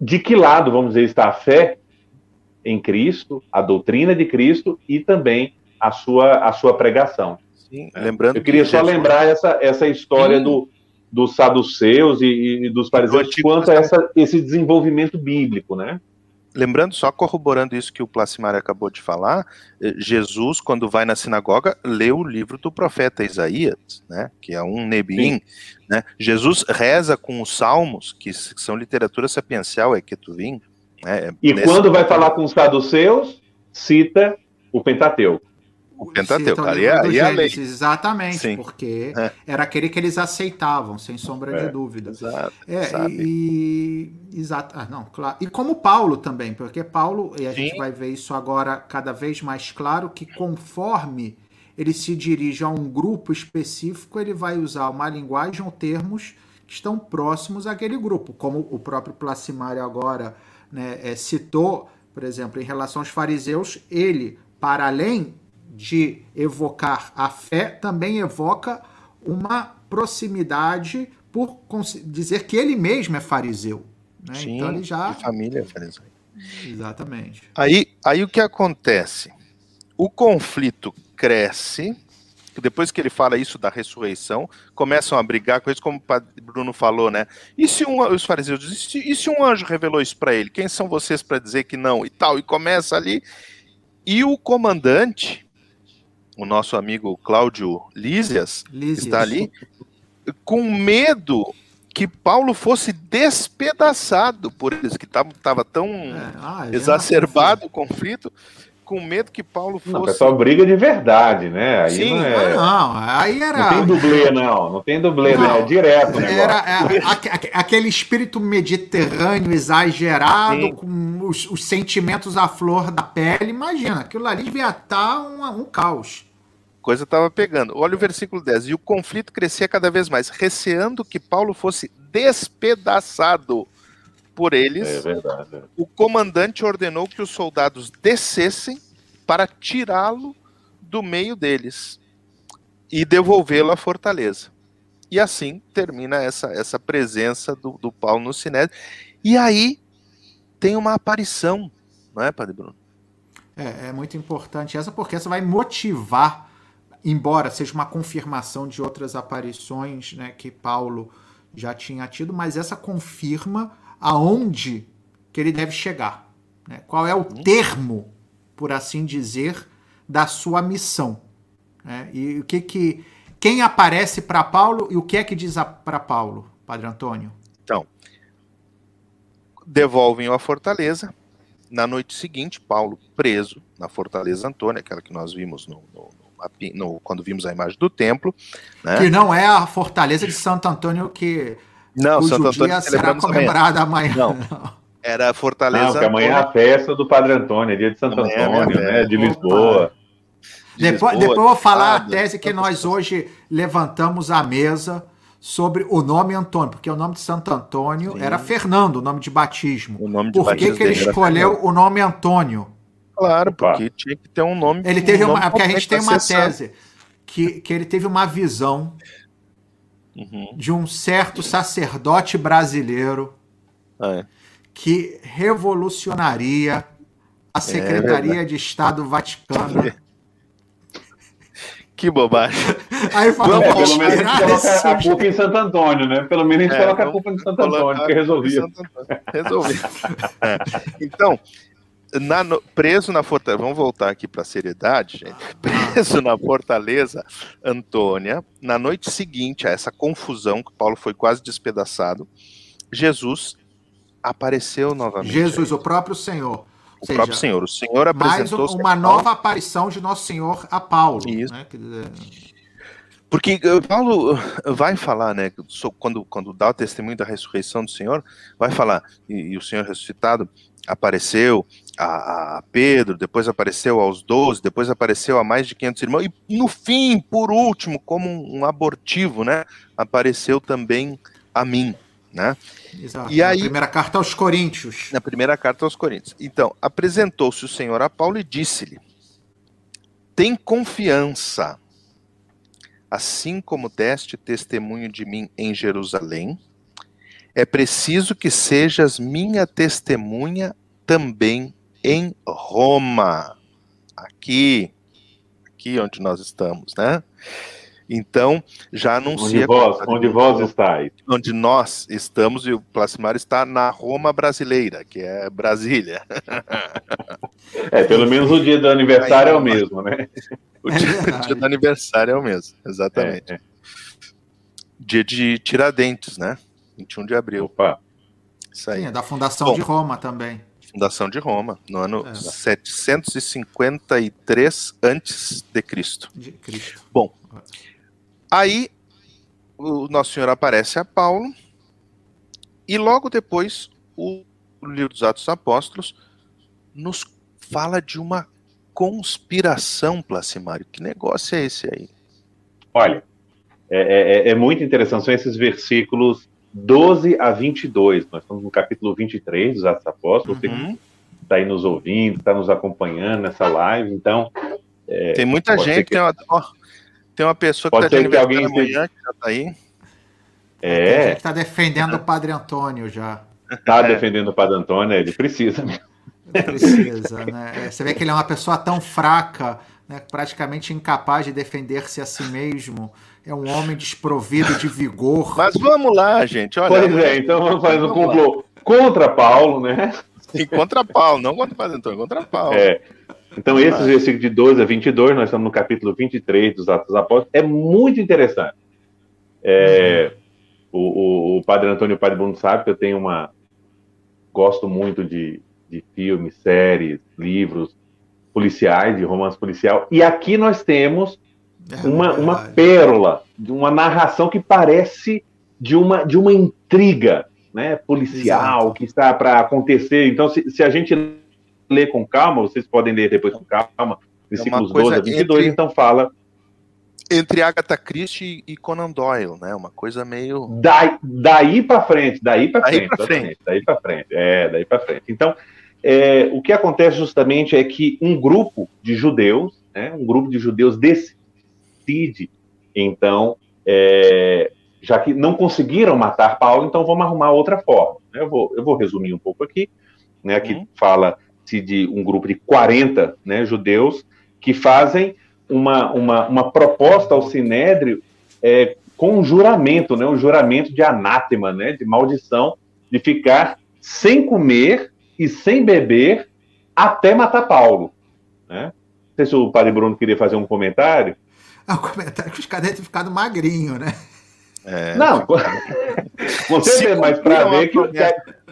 S2: de que lado, vamos dizer, está a fé em Cristo, a doutrina de Cristo e também a sua, a sua pregação.
S3: Sim, né? lembrando
S2: Eu queria só Jesus... lembrar essa, essa história do, dos saduceus e, e dos fariseus quanto a essa, esse desenvolvimento bíblico, né?
S3: lembrando, só corroborando isso que o Plasmar acabou de falar, eh, Jesus, quando vai na sinagoga, lê o livro do profeta Isaías, né, que é um Nebim, né? Jesus reza com os salmos, que são literatura sapiencial, é Ketuvim.
S2: Né, é e quando vai falar com os saduceus, cita o Pentateuco.
S3: O Pentateuco, ali, é, ali é a lei.
S1: Exatamente, Sim. porque é. era aquele que eles aceitavam, sem sombra é. de dúvida. Exato, é, sabe. e, exato, ah, não, claro. E como Paulo também, porque Paulo, e a Sim. gente vai ver isso agora cada vez mais claro, que conforme ele se dirige a um grupo específico, ele vai usar uma linguagem ou termos que estão próximos àquele grupo, como o próprio Placimário agora né, é, citou, por exemplo, em relação aos fariseus, ele, para além de evocar a fé, também evoca uma proximidade por dizer que ele mesmo é fariseu. Né?
S3: Sim, então ele já. Família é fariseu.
S1: Exatamente.
S3: Aí, aí o que acontece? O conflito cresce. Depois que ele fala isso da ressurreição, começam a brigar com isso, como o Bruno falou, né? E se um, os fariseus dizem, e se um anjo revelou isso para ele? Quem são vocês para dizer que não? E tal, e começa ali. E o comandante, o nosso amigo Cláudio Lísias, Lísias, está ali, com medo que Paulo fosse despedaçado por eles, que estava tão é, ah, exacerbado o conflito, com medo que Paulo fosse. Não,
S2: pessoal briga de verdade, né? Aí
S1: Sim,
S2: não,
S1: é... não, aí era.
S2: Não tem dublê, não. Não tem dublê, não. não. É direto, né?
S1: Era é, aquele espírito mediterrâneo exagerado, Sim. com os, os, sentimentos à flor da pele. Imagina, aquilo ali devia estar tá um, um caos
S3: coisa estava pegando. Olha o versículo 10. E o conflito crescia cada vez mais, receando que Paulo fosse despedaçado por eles.
S2: É verdade.
S3: O comandante ordenou que os soldados descessem para tirá-lo do meio deles e devolvê-lo à fortaleza. E assim termina essa, essa presença do, do Paulo no Sinédrio. E aí tem uma aparição, não é, Padre Bruno?
S1: É, é muito importante essa, porque essa vai motivar, embora seja uma confirmação de outras aparições né, que Paulo já tinha tido, mas essa confirma aonde que ele deve chegar. Né? Qual é o uhum. termo, por assim dizer, da sua missão. Né? E o que que. Quem aparece para Paulo e o que é que diz para Paulo, Padre Antônio?
S3: Então, devolvem-o à fortaleza. Na noite seguinte, Paulo preso na fortaleza Antônia, aquela que nós vimos no, no, no, quando vimos a imagem do templo.
S1: Né? Que não é a fortaleza de Santo Antônio que
S3: não, Santo Antônio
S1: será comemorada amanhã.
S3: Não. Era a fortaleza. Não,
S2: porque amanhã é a festa do Padre Antônio, é dia de Santo amanhã é Antônio, é né? De Lisboa.
S1: De depois, Lisboa, depois eu vou falar a tese que nós hoje levantamos à mesa sobre o nome Antônio, porque o nome de Santo Antônio Sim. era Fernando, o nome de batismo. O nome de Por que, que ele escolheu o nome Antônio?
S3: Claro, porque Opa. tinha que ter um nome.
S1: Ele teve um uma, porque a gente tem uma tese que, que ele teve uma visão uhum. de um certo sacerdote brasileiro ah, é. que revolucionaria a é Secretaria é de Estado Vaticana
S3: Que bobagem.
S2: Aí fala, é, pelo menos a gente coloca a culpa em Santo Antônio, né? Pelo menos a gente é, coloca a culpa em Santo Antônio, que resolvia.
S3: Resolvia. Então, na, no, preso na fortaleza, vamos voltar aqui para a seriedade, gente. Preso na fortaleza Antônia, na noite seguinte a essa confusão que Paulo foi quase despedaçado, Jesus apareceu novamente.
S1: Jesus, o próprio Senhor
S3: o seja, próprio Senhor. O Senhor apresentou
S1: mais uma nova aparição de Nosso Senhor a Paulo. Isso. Né?
S3: Porque eh, Paulo eh, vai falar, né, quando, quando dá o testemunho da ressurreição do Senhor, vai falar, e, e o Senhor ressuscitado apareceu a, a, Pedro, depois apareceu aos doze, depois apareceu a mais de 500 irmãos, e no fim, por último, como um, um abortivo, né, apareceu também a mim né?
S1: Exato. E aí, na primeira carta aos Coríntios.
S3: Na primeira carta aos Coríntios. Então, apresentou-se o Senhor a Paulo e disse-lhe: Tem confiança, assim como deste testemunho de mim em Jerusalém, é preciso que sejas minha testemunha também em Roma. Aqui, aqui onde nós estamos, né? Então, já anuncia.
S2: Onde vós, onde vós estáis.
S3: Onde nós estamos, e o Plasmar está na Roma brasileira, que é Brasília.
S2: É, pelo menos o dia do aniversário é o mesmo, né?
S3: O dia, o dia do aniversário é o mesmo, exatamente. É, é. Dia de Tiradentes, né? 21 de abril.
S2: Opa.
S1: Isso aí. Sim, é da Fundação Bom, de Roma também.
S3: Fundação de Roma, no ano é. 753 antes de Cristo. De Cristo. Bom, Aí o Nosso Senhor aparece a Paulo e logo depois o livro dos Atos Apóstolos nos fala de uma conspiração, Placimário. Que negócio é esse aí?
S2: Olha, é, é, é, muito interessante, são esses versículos 12 a 22. Nós estamos no capítulo 23 dos Atos Apóstolos. Uhum. Você está aí nos ouvindo, está nos acompanhando nessa live, então.
S3: É, Tem muita gente, que... tem uma, tem uma pessoa que está de que alguém amanhã, que já está aí.
S1: É. Está defendendo o Padre Antônio já.
S2: Está é. defendendo o Padre Antônio, ele precisa mesmo.
S1: Precisa, né? É, você vê que ele é uma pessoa tão fraca, né, praticamente incapaz de defender-se a si mesmo. É um homem desprovido de vigor.
S3: Mas vamos lá, gente. Olha,
S2: pois é, então vamos fazer um complô contra Paulo, né?
S3: E contra Paulo, não contra o Padre Antônio, contra Paulo.
S2: É. Então, esses versículos de 12 a 22, nós estamos no capítulo 23 dos Atos dos Apóstolos, é muito interessante. É, uhum. o, o, o, Padre Antônio e o Padre Bruno sabe que eu tenho uma. Gosto muito de, de filmes, séries, livros policiais, de romance policial. E aqui nós temos é uma, uma pérola, de uma narração que parece de uma, de uma intriga né, policial Exato. que está para acontecer. Então, se, se a gente ler com calma, vocês podem ler depois com calma, versículos é 12 a 22, entre, então fala.
S3: Entre Agatha Christie e Conan Doyle, né? Uma coisa meio.
S2: Daí, daí para frente, daí para frente, frente. daí para frente, é, daí para frente. Então, é, o que acontece justamente é que um grupo de judeus, né, um grupo de judeus decide, então, é, já que não conseguiram matar Paulo, então vamos arrumar outra forma. Eu vou, eu vou resumir um pouco aqui. Né, aqui uhum. fala-se de um grupo de 40 né, judeus que fazem uma, uma, uma proposta ao Sinédrio é, com um juramento, né, um juramento de anátema, né, de maldição, de ficar sem comer e sem beber até matar Paulo. Né? Não sei se o padre Bruno queria fazer um comentário.
S1: Ah, o comentário que os caras devem ter ficado magrinho, né?
S2: É, não, com certeza, mas para ver que, que,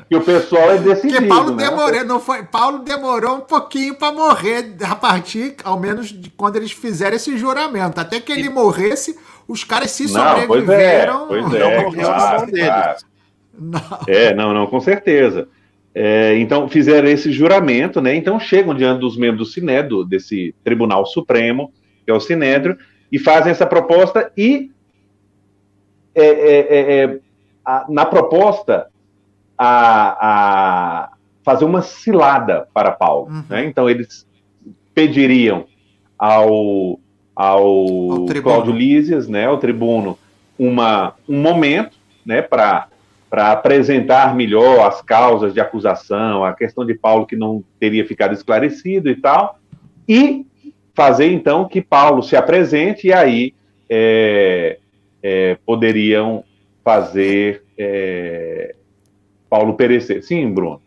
S2: que, o pessoal é decidido. Porque
S1: Paulo
S2: né?
S1: demorou, não foi, Paulo demorou um pouquinho para morrer, a partir, ao menos, de quando eles fizeram esse juramento. Até que ele morresse, os caras se sobreviveram.
S2: Pois é, pois é, não claro, claro. Não. É, não, não, com certeza. É, então fizeram esse juramento, né? Então chegam diante dos membros do Sinédrio, desse Tribunal Supremo, que é o Sinédrio, e fazem essa proposta e é, é, é, é a, na proposta a, a, fazer uma cilada para Paulo. Uhum. Né? Então eles pediriam ao, ao, ao Cláudio Lísias, né, ao tribuno, uma, um momento né, para apresentar melhor as causas de acusação, a questão de Paulo que não teria ficado esclarecido e tal, e fazer então que Paulo se apresente e aí é, é, poderiam fazer é, Paulo perecer. Sim, Bruno.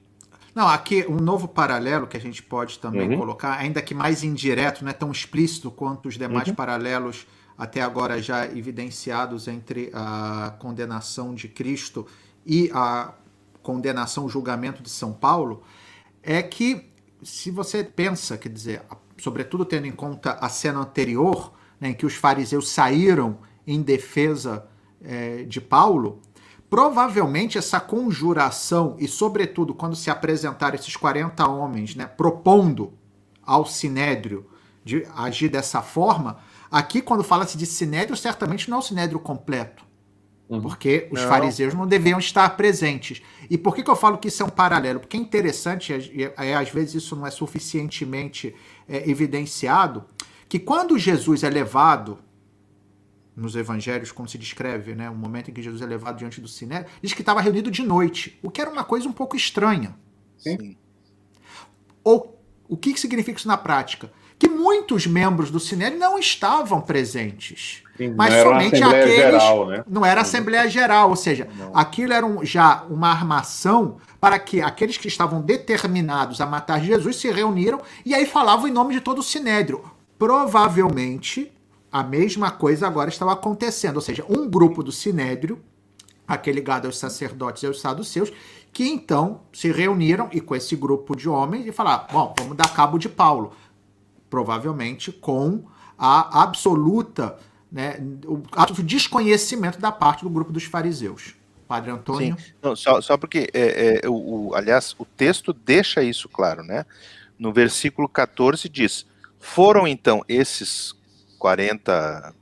S1: Não, aqui um novo paralelo que a gente pode também uhum. colocar, ainda que mais indireto, não é tão explícito quanto os demais uhum. paralelos até agora já evidenciados entre a condenação de Cristo e a condenação, o julgamento de São Paulo, é que se você pensa, quer dizer, sobretudo tendo em conta a cena anterior, né, em que os fariseus saíram em defesa é, de Paulo, provavelmente essa conjuração, e sobretudo quando se apresentaram esses 40 homens né, propondo ao sinédrio de agir dessa forma, aqui quando fala-se de sinédrio, certamente não é o sinédrio completo. Uhum. Porque os não. fariseus não deviam estar presentes. E por que, que eu falo que isso é um paralelo? Porque é interessante, e é, às vezes isso não é suficientemente é, evidenciado, que quando Jesus é levado nos evangelhos, como se descreve, né, o momento em que Jesus é levado diante do sinédrio, diz que estava reunido de noite, o que era uma coisa um pouco estranha. Sim. Ou o que significa isso na prática? Que muitos membros do sinédrio não estavam presentes. Sim, mas somente aqueles. Geral, né? Não era Assembleia Geral, ou seja, não. aquilo era um, já uma armação para que aqueles que estavam determinados a matar Jesus se reuniram e aí falavam em nome de todo o sinédrio. Provavelmente a mesma coisa agora estava acontecendo, ou seja, um grupo do sinédrio, aquele ligado aos sacerdotes e aos saduceus, que então se reuniram e com esse grupo de homens e falaram: bom, vamos dar cabo de Paulo. Provavelmente com a absoluta né, o ato desconhecimento da parte do grupo dos fariseus. Padre Antônio?
S3: Sim. Não, só, só porque, é, é, o, o, aliás, o texto deixa isso claro, né? No versículo 14 diz: Foram então esses 40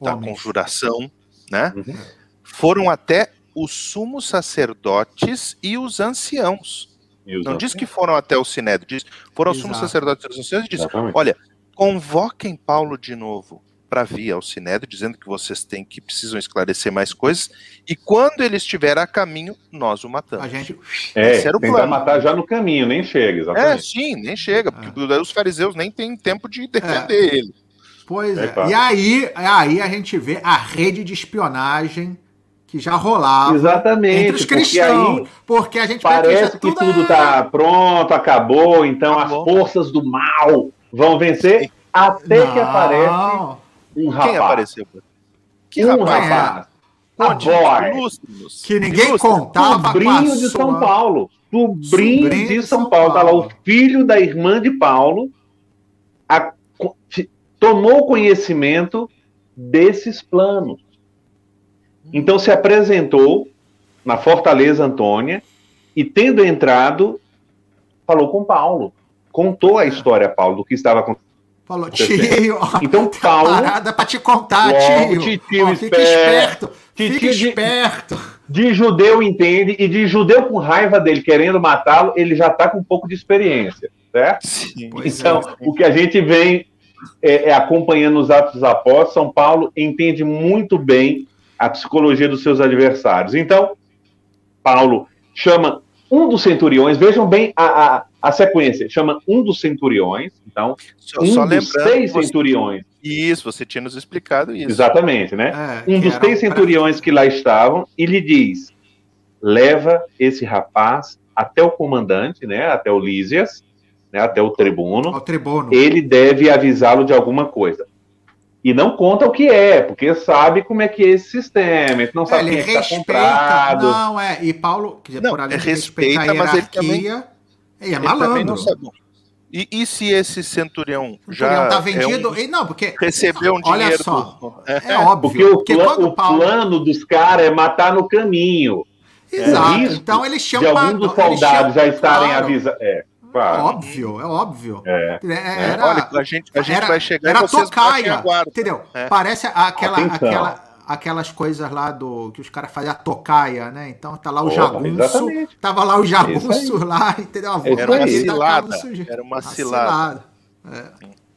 S3: da Homens. conjuração, né? Uhum. Foram até os sumos sacerdotes e os anciãos. E os Não anciãos? diz que foram até o Sinédrio, diz foram os sumos sacerdotes e os anciãos e diz: Exatamente. Olha, convoquem Paulo de novo para vir ao Sinédrio, dizendo que vocês têm que precisam esclarecer mais coisas, e quando ele estiver a caminho, nós o matamos.
S2: A gente é, Esse era o plano. matar já no caminho, nem chega, exatamente.
S3: É, sim, nem chega, porque é. os fariseus nem têm tempo de defender é. ele.
S1: Pois é. é. E aí, aí a gente vê a rede de espionagem que já rolava
S2: Exatamente, entre os cristãos. Porque, porque a gente parece que tudo, tudo tá pronto, acabou, então acabou. as forças do mal vão vencer até Não. que aparece um rapaz. Quem apareceu?
S1: Que um rapaz? rapaz. Que ninguém contava.
S2: Sobrinho de São Paulo. Sobrinho, Sobrinho de São, São Paulo. Paulo. Tá lá o filho da irmã de Paulo. Tomou conhecimento desses planos. Então se apresentou na Fortaleza Antônia e, tendo entrado, falou com Paulo. Contou a história, Paulo, do que estava acontecendo
S1: Falou, tio,
S2: então Paulo.
S1: Parada pra te contar, tio. Tio,
S2: tio ó, fica esperto.
S1: Fica esperto.
S2: De, de judeu entende, e de judeu com raiva dele, querendo matá-lo, ele já está com um pouco de experiência, certo? Sim, então, é. o que a gente vem é, é, acompanhando os Atos Apóstolos, São Paulo entende muito bem a psicologia dos seus adversários. Então, Paulo chama um dos centuriões, vejam bem a, a, a sequência, chama um dos centuriões, então, só, um só dos seis você, centuriões.
S3: Isso, você tinha nos explicado isso.
S2: Exatamente, né? É, um dos seis centuriões que lá estavam, e lhe diz, leva esse rapaz até o comandante, né, até o Lísias, né, até o tribuno, tribuno. ele deve avisá-lo de alguma coisa. E não conta o que é, porque sabe como é que é esse sistema, ele não sabe é, ele quem está comprado.
S1: Não, é, e Paulo, quer dizer, não, por além de respeita, a hierarquia, mas ele também, é malandro.
S3: E, e, se esse centurião, já
S1: tá vendido? É um, não, porque
S3: recebeu um
S1: olha
S3: dinheiro.
S1: Só, é, é óbvio.
S2: Porque o, porque o Paulo... plano dos caras é matar no caminho.
S1: Exato. É então eles chamam
S2: de alguns dos soldados já estarem claro. avisando. É.
S1: Claro. Óbvio, é óbvio.
S2: É.
S1: é, é. Era, Olha,
S3: a gente, a gente era, vai chegar
S1: era tocaia, entendeu? É. Parece aquela, aquela, aquelas coisas lá do que os caras faziam a tocaia, né? Então tá lá o jagunço, exatamente. tava lá o jagunço lá, entendeu?
S3: Era uma cilada. Era uma cilada.
S2: É.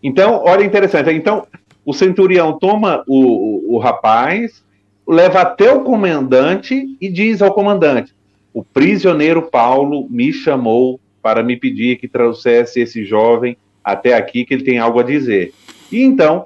S2: Então, olha interessante. Então, o centurião toma o, o, o rapaz, leva até o comandante e diz ao comandante: o prisioneiro Paulo me chamou para me pedir que trouxesse esse jovem até aqui, que ele tem algo a dizer. E então,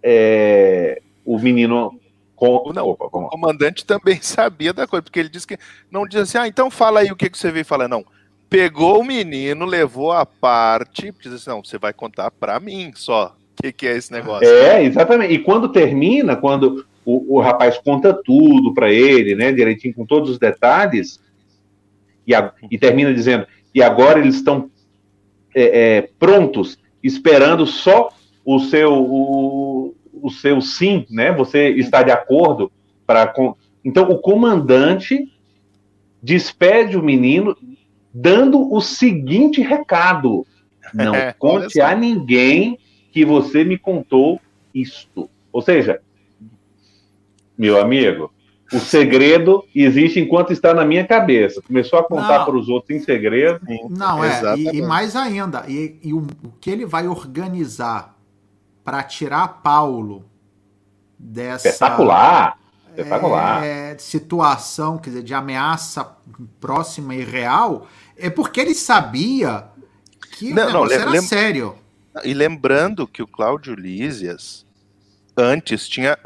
S2: é, o menino.
S3: Com... Não, Opa, o comandante também sabia da coisa, porque ele disse que. Não diz assim, ah, então fala aí o que, que você veio falar. Não. Pegou o menino, levou a parte, diz assim, não, você vai contar para mim só o que, que é esse negócio.
S2: É, exatamente. E quando termina, quando o, o rapaz conta tudo para ele, né, direitinho, com todos os detalhes, e, a, e termina dizendo: e agora eles estão é, é, prontos, esperando só o seu, o, o, seu sim, né? Você está de acordo para. Com... Então, o comandante despede o menino, dando o seguinte recado: não conte a ninguém que você me contou isto. Ou seja, meu amigo, o segredo existe enquanto está na minha cabeça. Começou a contar para os outros em segredo.
S1: Não, é. E, e, mais ainda, e, e o, o, que ele vai organizar para tirar Paulo dessa.
S2: Espetacular! Espetacular.
S1: É, situação, quer dizer, de ameaça próxima e real, é porque ele sabia que não, o negócio não, era lem sério.
S3: E lembrando que o Cláudio Lísias antes tinha.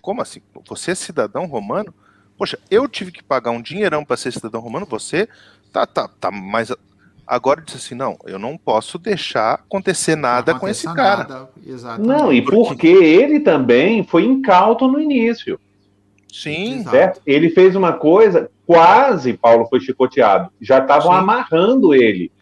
S3: Como assim? Você é cidadão romano? Poxa, eu tive que pagar um dinheirão para ser cidadão romano, você tá, tá, tá, mas agora disse assim, não, eu não posso deixar acontecer nada com esse cara. Nada,
S2: não, e porque ele também foi incauto no início.
S3: Sim.
S2: Certo? Ele fez uma coisa, quase Paulo foi chicoteado. Já estavam amarrando ele.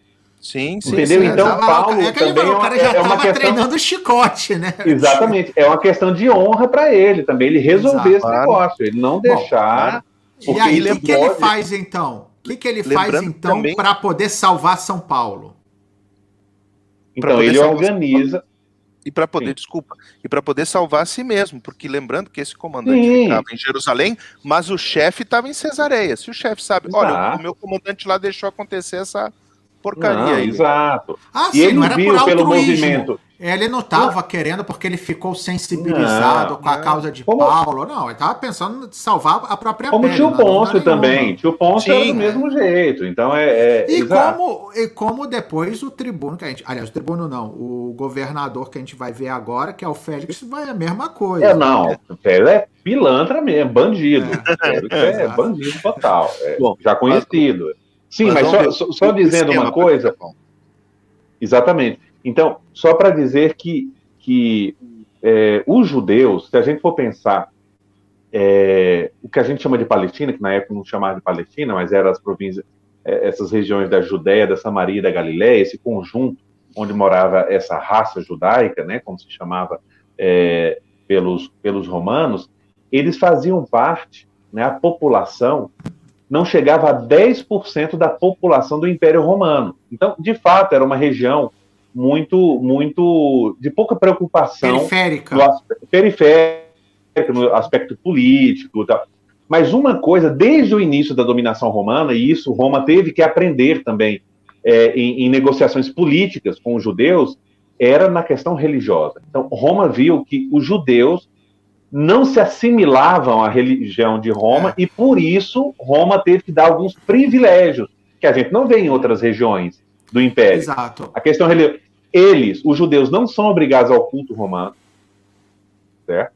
S3: Sim, sim.
S2: Entendeu?
S3: Sim,
S2: então, tava, Paulo é também
S1: o cara já é uma questão... treinando chicote, né?
S2: Exatamente. É uma questão de honra para ele também, ele resolver Exato. esse negócio, ele não deixar...
S1: Bom, e aí, o que, que, ele faz então? O que, que ele Lembrando faz então também... para poder salvar São Paulo?
S2: Então, ele organiza...
S3: E para poder, Sim. desculpa, e para poder salvar a si mesmo, porque lembrando que esse comandante Sim. ficava em Jerusalém, mas o chefe estava em Cesareia. Se o chefe sabe, Exato. olha, o meu comandante lá deixou acontecer essa, porcaria não, aí.
S2: Exato.
S1: Ah, e sim, ele não era viu por pelo movimento. Ele não estava querendo porque ele ficou sensibilizado não, com a causa de como... Paulo. Não, ele estava pensando em salvar a própria
S2: Como pele, tio Pôncio também. Tio Pôncio era do mesmo jeito. Então é. é
S1: e, como, e como depois o tribuno que a gente. Aliás, o tribuno não. O governador que a gente vai ver agora, que é o Félix, vai a mesma coisa.
S2: É, não. O Félix é pilantra mesmo, bandido. É, é bandido total. É, Bom, já conhecido. Sim, mas, mas só, só, dizendo uma coisa. Exatamente. Então, só para dizer que, que é, os judeus, se a gente for pensar é, o que a gente chama de Palestina, que na época não chamava de Palestina, mas eram as províncias, é, essas regiões da Judéia, da Samaria e da Galiléia, esse conjunto onde morava essa raça judaica, né, como se chamava é, pelos, pelos romanos, eles faziam parte, né, a população não chegava a 10% da população do Império Romano. Então, de fato, era uma região muito, muito de pouca preocupação
S1: periférica,
S2: aspecto, periférica, no aspecto político, tá? Mas uma coisa, desde o início da dominação romana, e isso Roma teve que aprender também é, em, em negociações políticas com os judeus, era na questão religiosa. Então, Roma viu que os judeus não se assimilavam à religião de Roma é. e por isso Roma teve que dar alguns privilégios que a gente não vê em outras regiões do Império.
S1: Exato.
S2: A questão religiosa. Eles, os judeus, não são obrigados ao culto romano, certo?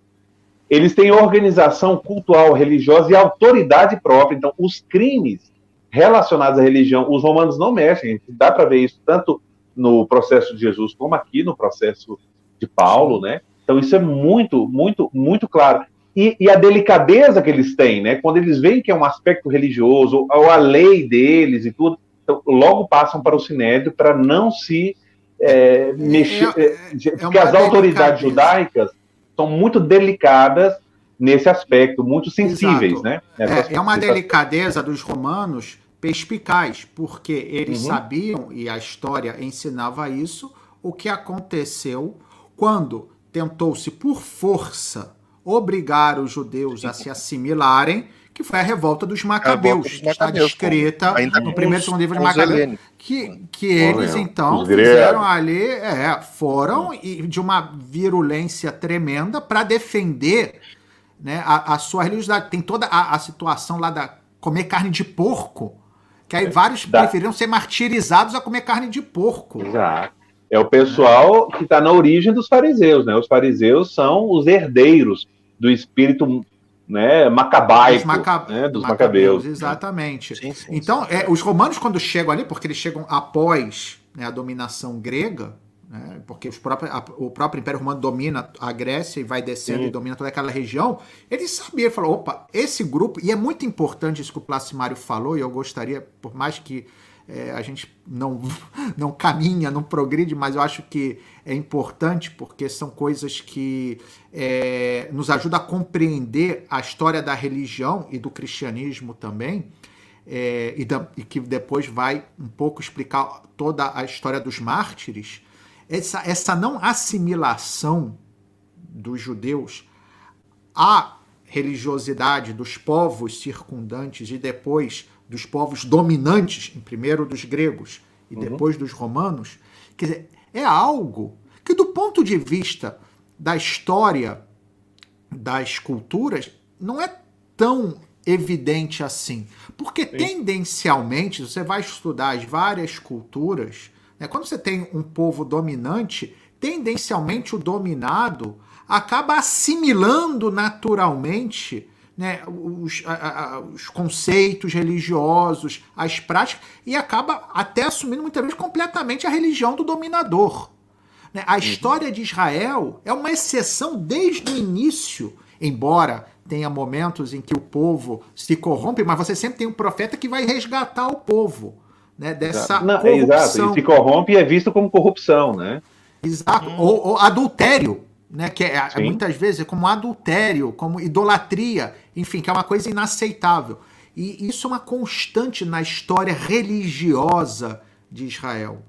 S2: Eles têm organização cultural, religiosa e autoridade própria. Então, os crimes relacionados à religião, os romanos não mexem. Dá para ver isso tanto no processo de Jesus como aqui no processo de Paulo, né? Então, isso é muito, muito, muito claro. E, e, a delicadeza que eles têm, né? Quando eles veem que é um aspecto religioso, ou a lei deles e tudo, então, logo passam para o sinédrio para não se é, mexer. É, é, é porque as autoridades judaicas são muito delicadas nesse aspecto, muito sensíveis, Exato. né?
S1: É, é, uma delicadeza dos romanos perspicaz, porque eles uhum. sabiam, e a história ensinava isso, o que aconteceu quando tentou-se por força obrigar os judeus a se assimilarem, que foi a revolta dos Macabeus, que está descrita no primeiro e segundo livro de Macabeus, que, que eles então fizeram ali, é, foram e de uma virulência tremenda para defender né, a, a, sua religiosidade. Tem toda a, a, situação lá da comer carne de porco, que aí é, vários preferiram ser martirizados a comer carne de porco.
S2: Exato. É o pessoal que está na origem dos fariseus, né? Os fariseus são os herdeiros do espírito né, macabaico maca... né, dos macabeus. macabeus
S1: exatamente. Sim, sim, então, sim. É, os romanos, quando chegam ali, porque eles chegam após né, a dominação grega, né, porque próprios, a, o próprio Império Romano domina a Grécia e vai descendo e domina toda aquela região, eles sabiam, falou, opa, esse grupo, e é muito importante isso que o Placimário falou, e eu gostaria, por mais que é, a gente não, não caminha, não progride, mas eu acho que é importante porque são coisas que é, nos ajudam a compreender a história da religião e do cristianismo também. É, e, da, e, que depois vai um pouco explicar toda a história dos mártires, essa, essa não assimilação dos judeus à religiosidade dos povos circundantes e depois dos povos dominantes, em primeiro dos gregos e uhum. depois dos romanos, quer dizer, é algo que, do ponto de vista da história das culturas, não é tão evidente assim. Porque Sim. tendencialmente, você vai estudar as várias culturas, né, quando você tem um povo dominante, tendencialmente o dominado acaba assimilando naturalmente né, os, a, a, os, conceitos religiosos, as práticas, e acaba até assumindo muitas vezes completamente a religião do dominador. Né? A uhum. história de Israel é uma exceção desde o início, embora tenha momentos em que o povo se corrompe, mas você sempre tem um profeta que vai resgatar o povo né, dessa Não, corrupção.
S2: Exato, e se corrompe e é visto como corrupção, né?
S1: Exato, hum. ou, ou adultério né? Que é, é muitas vezes é como adultério, como idolatria, enfim, que é uma coisa inaceitável. E isso é uma constante na história religiosa de Israel.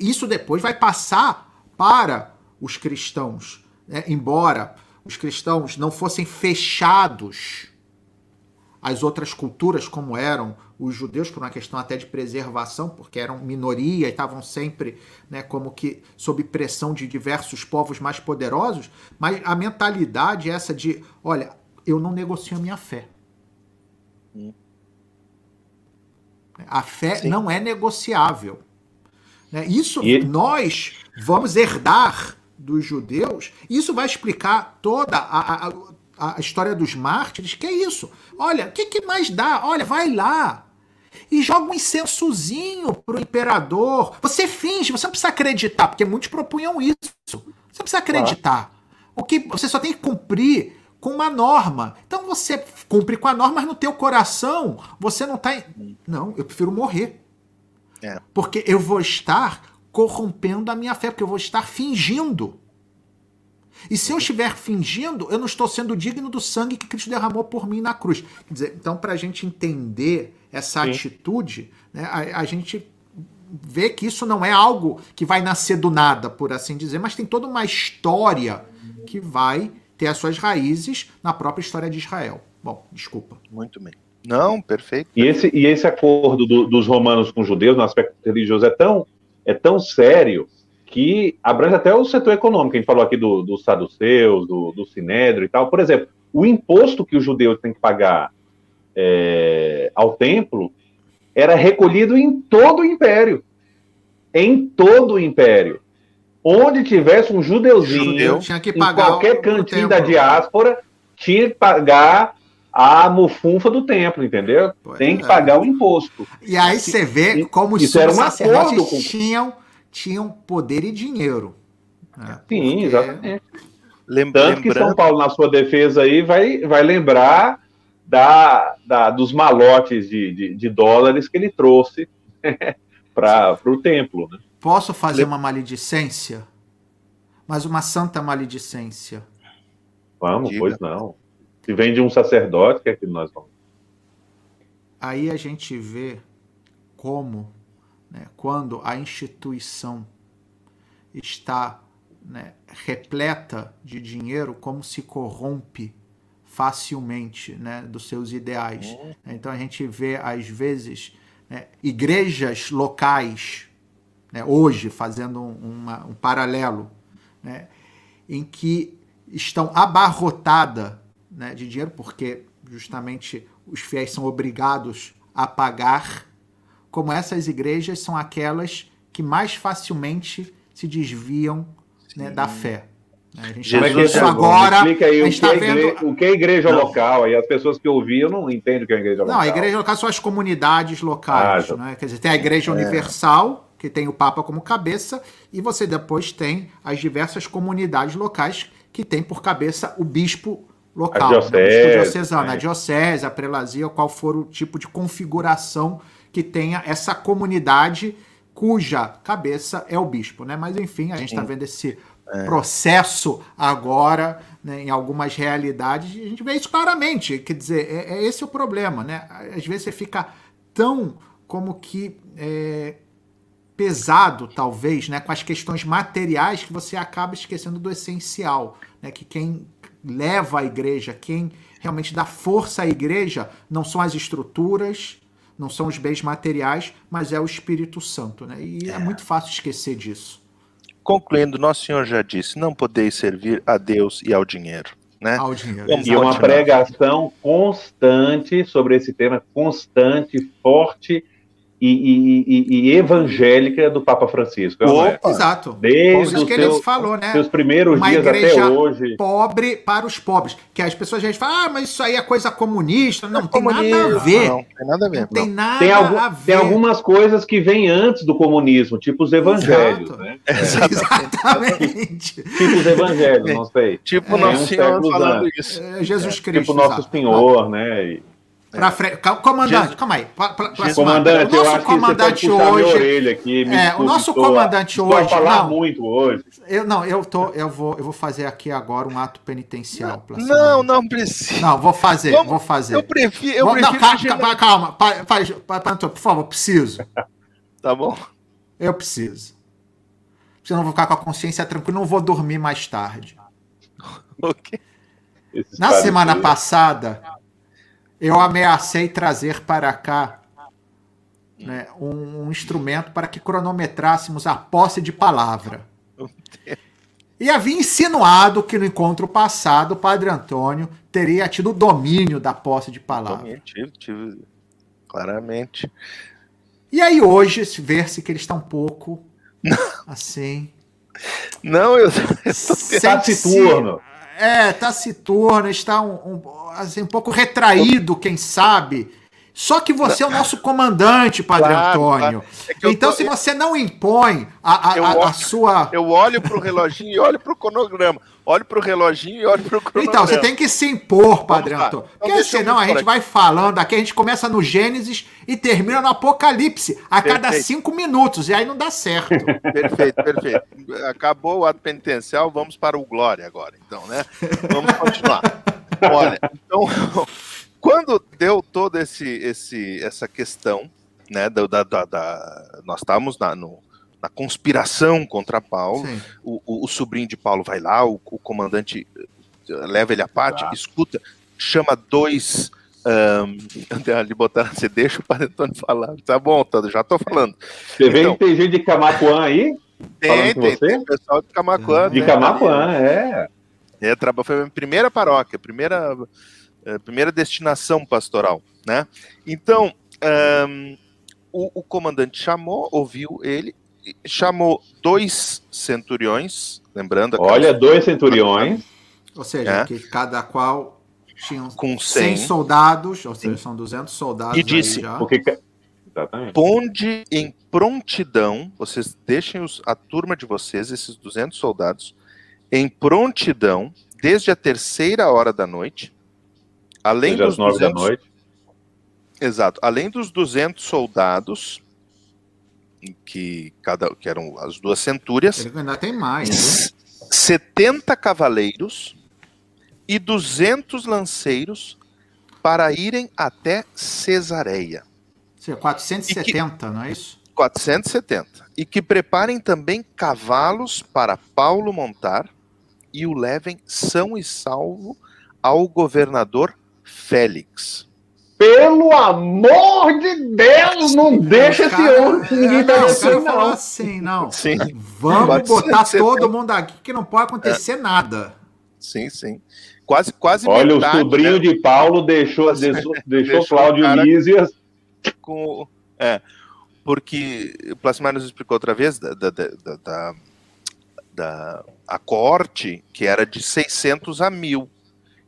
S1: Isso depois vai passar para os cristãos, né? embora os cristãos não fossem fechados às outras culturas como eram os judeus por uma questão até de preservação, porque eram minoria e estavam sempre né, como que sob pressão de diversos povos mais poderosos, mas a mentalidade é essa de, olha, eu não negocio a minha fé. Hum. A fé Sim. não é negociável. Né? Isso e... nós vamos herdar dos judeus. Isso vai explicar toda a, a, a história dos mártires, que é isso. Olha, o que, que mais dá? Olha, vai lá e joga um incensozinho pro imperador. Você finge, você não precisa acreditar, porque muitos propunham isso. Você não precisa acreditar. O que você só tem que cumprir com uma norma. Então você cumpre com a norma, mas no teu coração você não está. Não, eu prefiro morrer. É. Porque eu vou estar corrompendo a minha fé, porque eu vou estar fingindo. E se eu estiver fingindo, eu não estou sendo digno do sangue que Cristo derramou por mim na cruz. Quer dizer, então, para a gente entender essa Sim. atitude, né, a, a gente vê que isso não é algo que vai nascer do nada, por assim dizer, mas tem toda uma história que vai ter as suas raízes na própria história de Israel. Bom, desculpa.
S3: Muito bem. Não, perfeito.
S2: E esse, e esse acordo do, dos romanos com os judeus, no aspecto religioso, é tão, é tão sério que abrange até o setor econômico. A gente falou aqui do, dos saduceus, do, do sinédrio e tal. Por exemplo, o imposto que os judeus têm que pagar é, ao templo era recolhido em todo o império. Em todo o império. Onde tivesse um judeuzinho,
S1: Judeu tinha que
S2: em
S1: pagar
S2: qualquer
S1: o- o
S2: cantinho da diáspora, tinha que pagar a mufunfa do templo, entendeu?
S1: Pois
S2: Tem que
S1: é.
S2: pagar o imposto.
S1: E aí você vê como os
S2: Isso era um
S1: sacerdotes
S2: acordo com-
S1: tinham, tinham poder e dinheiro. né?
S2: Sim,
S1: Porque-
S2: exatamente.
S3: Lem-
S2: Tanto que São
S3: lembrando,
S2: Paulo, na sua defesa aí, vai, vai lembrar da, da- dos malotes de, de, de dólares que ele trouxe para o templo. Né?
S1: Posso fazer
S3: Lem-
S1: uma maledicência? Mas uma santa maledicência.
S2: Vamos,
S3: Diga.
S2: pois não. Se vem de um sacerdote, que é que nós vamos?
S1: Aí a gente vê como, né, quando a instituição está né, repleta de dinheiro, como se corrompe facilmente né, dos seus ideais. Então a gente vê, às vezes, né, igrejas locais, né, hoje, fazendo um, uma- um paralelo, né, em que estão abarrotadas né, de dinheiro, porque justamente os fiéis são obrigados a pagar, como essas igrejas são aquelas que mais facilmente se desviam né, da fé. né? A gente
S3: Jesus
S1: tá vendo isso
S3: é
S1: agora.
S2: Explica aí o
S1: gente
S2: que,
S1: tá
S2: é igre-
S1: vendo-
S2: o que é igreja
S3: Não.
S2: local. Aí as pessoas que ouviam não entendem o que é igreja local.
S1: Não, a igreja local são as comunidades locais.
S2: Ah,
S1: né? Quer dizer, tem a igreja universal, que tem o Papa como cabeça, e você depois tem as diversas comunidades locais que tem por cabeça o bispo local.
S2: A
S1: né? O bispo
S2: diocese,
S1: diocesano,
S2: né?
S1: a diocese, a prelazia, qual for o tipo de configuração que tenha essa comunidade cuja cabeça é o bispo, né? Mas enfim, a gente está vendo esse processo agora né, em algumas realidades e a gente vê isso claramente. Quer dizer, é, é esse o problema, né? Às vezes você fica tão como que é, pesado, talvez, né, com as questões materiais que você acaba esquecendo do essencial, né? Que quem leva a igreja, quem realmente dá força à igreja, não são as estruturas, não são os bens materiais, mas é o Espírito Santo, né? E é, muito fácil esquecer disso.
S3: concluindo, Nosso Senhor já disse: não podeis servir a Deus e ao dinheiro. Né?
S1: Ao dinheiro.
S3: Vamos
S2: E uma
S3: Ótimo.
S2: pregação constante sobre esse tema, constante, forte e, e- e- e evangélica do Papa Francisco. não é?
S3: Opa!
S1: Exato.
S2: Desde os
S1: que ele
S2: seus,
S1: falou, né?
S2: seus primeiros
S1: Uma
S2: dias até hoje.
S1: Pobre para os pobres. Que as pessoas já falam, ah, mas isso aí é coisa comunista. Não,
S3: É
S1: tem nada a
S3: comunismo,
S1: ver.
S3: Não, tem nada a ver.
S1: Não tem
S3: não.
S1: nada
S2: Tem, algum-
S1: a ver.
S2: tem algumas coisas que vêm antes do comunismo, tipo os evangelhos,
S1: Exato.
S2: né?
S1: Exatamente.
S2: Tipo os evangelhos, não sei.
S3: Tipo,
S1: É,
S3: Nosso
S2: uns
S3: Senhor falando
S2: antes.
S3: isso.
S1: É, Jesus Cristo.
S2: Tipo Nosso
S1: exato.
S2: Senhor, né? E-
S1: Pra frente. Comandante,
S3: Jesus-
S1: calma aí. Pra, pra, pra.
S2: Comandante,
S1: o
S2: eu
S1: nosso comandante hoje.
S2: orelha aqui. me
S1: É, o nosso comandante
S2: a
S1: hoje,
S2: falar
S1: não.
S2: muito hoje.
S1: Eu, não, eu tô. Eu vou, eu vou fazer aqui agora um ato penitencial.
S3: Não,
S1: cima.
S3: não precisa.
S1: Não, vou fazer,
S3: Vamos-
S1: vou fazer.
S3: Eu prefiro. Eu
S1: Vou-
S3: prefiro
S1: não, calma, calma, calma. Pa- pa- pa- por favor, preciso.
S3: Tá bom?
S1: Eu preciso. Senão eu vou ficar com a consciência tranquila, não vou dormir mais tarde.
S3: Ok.
S2: Esses
S1: Na semana passada, eu ameacei trazer para cá né, um, um instrumento para que cronometrássemos a posse de palavra. E havia insinuado que no encontro passado o Padre Antônio teria tido o domínio da posse de palavra.
S3: Tive, tive. Claramente.
S1: E aí hoje, se ver-se que ele está um pouco assim.
S3: Não, eu.
S1: sente-se-
S2: Taciturno.
S1: É, taciturno, está um, um, assim, um pouco retraído, quem sabe. Só que você é o nosso comandante, Padre
S3: Claro,
S1: Antônio.
S3: claro. É
S1: Então,
S3: tô-
S1: se você não impõe a, a-
S3: Eu
S1: a- a
S3: olho-
S1: sua.
S3: Eu olho pro reloginho e olho pro cronograma. Olho pro reloginho e olho pro cronograma.
S1: Então, você tem que se impor, Padre. Antônio.
S3: Então,
S1: Porque senão a gente
S3: expor
S1: vai falando aqui, a gente começa no Gênesis e termina no Apocalipse, a cada
S3: Perfeito.
S1: cinco minutos, e aí não dá certo.
S3: Perfeito, perfeito. Acabou o ato penitencial, vamos para o Glória agora, então, né? Vamos continuar. Olha, então, quando deu toda esse, esse, essa questão, né, da, da, da- da- nós estávamos na, no- na conspiração contra Paulo, o, o- o sobrinho de Paulo vai lá, o, o comandante eh, leva ele à parte,
S2: Tá.
S3: escuta, chama dois. Um, de botar, você deixa o Padre Antônio falar. Tá bom, tá, já tô falando.
S2: Você vê então, que tem gente de Camapuã aí?
S3: Tem, tem, tem, pessoal de Camapuã.
S2: De né, Camapuã, é.
S3: é. Foi a minha primeira paróquia, primeira, é, primeira destinação pastoral, né? Então, um, o, o comandante chamou, ouviu ele, chamou dois centuriões, lembrando.
S2: Olha, dois centuriões.
S1: Ou seja, é. que cada qual tinha com 100, 100 soldados, ou seja, são 200 soldados.
S3: E disse,
S2: porque, exatamente.
S3: ponde em prontidão, vocês deixem os, a turma de vocês, esses 200 soldados, em prontidão, desde a terceira hora da noite, além desde dos 9 200, da noite. Exato, além dos 200 soldados, que cada que eram as duas centúrias.
S1: Ainda tem mais. Né?
S3: 70 cavaleiros e 200 lanceiros para irem até Cesareia.
S1: Sim, 470, que, não é isso?
S3: 470. E que preparem também cavalos para Paulo montar e o levem são e salvo ao governador Félix.
S2: Pelo amor de Deus, não deixa esse homem que ninguém tá
S1: assim, não. assim, não. Sim. Vamos botar todo mundo aqui que não pode acontecer é. nada.
S3: Sim, sim. Quase, quase
S2: Olha, metade, o sobrinho né? de Paulo deixou, deixou, deixou, deixou Cláudio Lísias.
S3: Com, é, porque o Plasmar nos explicou outra vez da, da, da, da, da a corte, que era de 600 a 1000.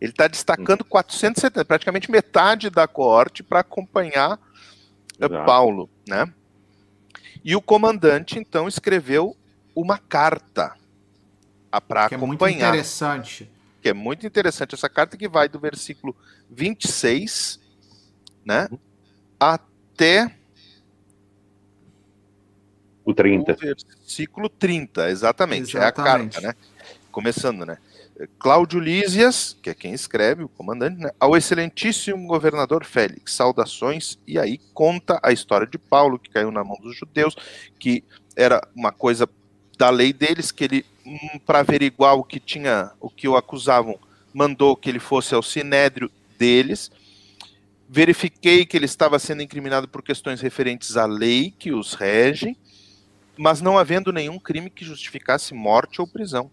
S3: Ele está destacando 470, praticamente metade da coorte para acompanhar eh, Exato. Paulo, né? E o comandante então escreveu uma carta para acompanhar. Que é muito
S1: interessante.
S3: Que é muito interessante essa carta que vai do versículo 26, né, uhum. até
S2: o 30. O
S3: versículo 30, exatamente, exatamente. É a carta, né? Começando, né? Cláudio Lísias, que é quem escreve, o comandante, né, ao excelentíssimo governador Félix, saudações, e aí conta a história de Paulo, que caiu na mão dos judeus, que era uma coisa da lei deles, que ele, hum, para averiguar o que tinha, o que o acusavam, mandou que ele fosse ao sinédrio deles, verifiquei que ele estava sendo incriminado por questões referentes à lei que os rege, mas não havendo nenhum crime que justificasse morte ou prisão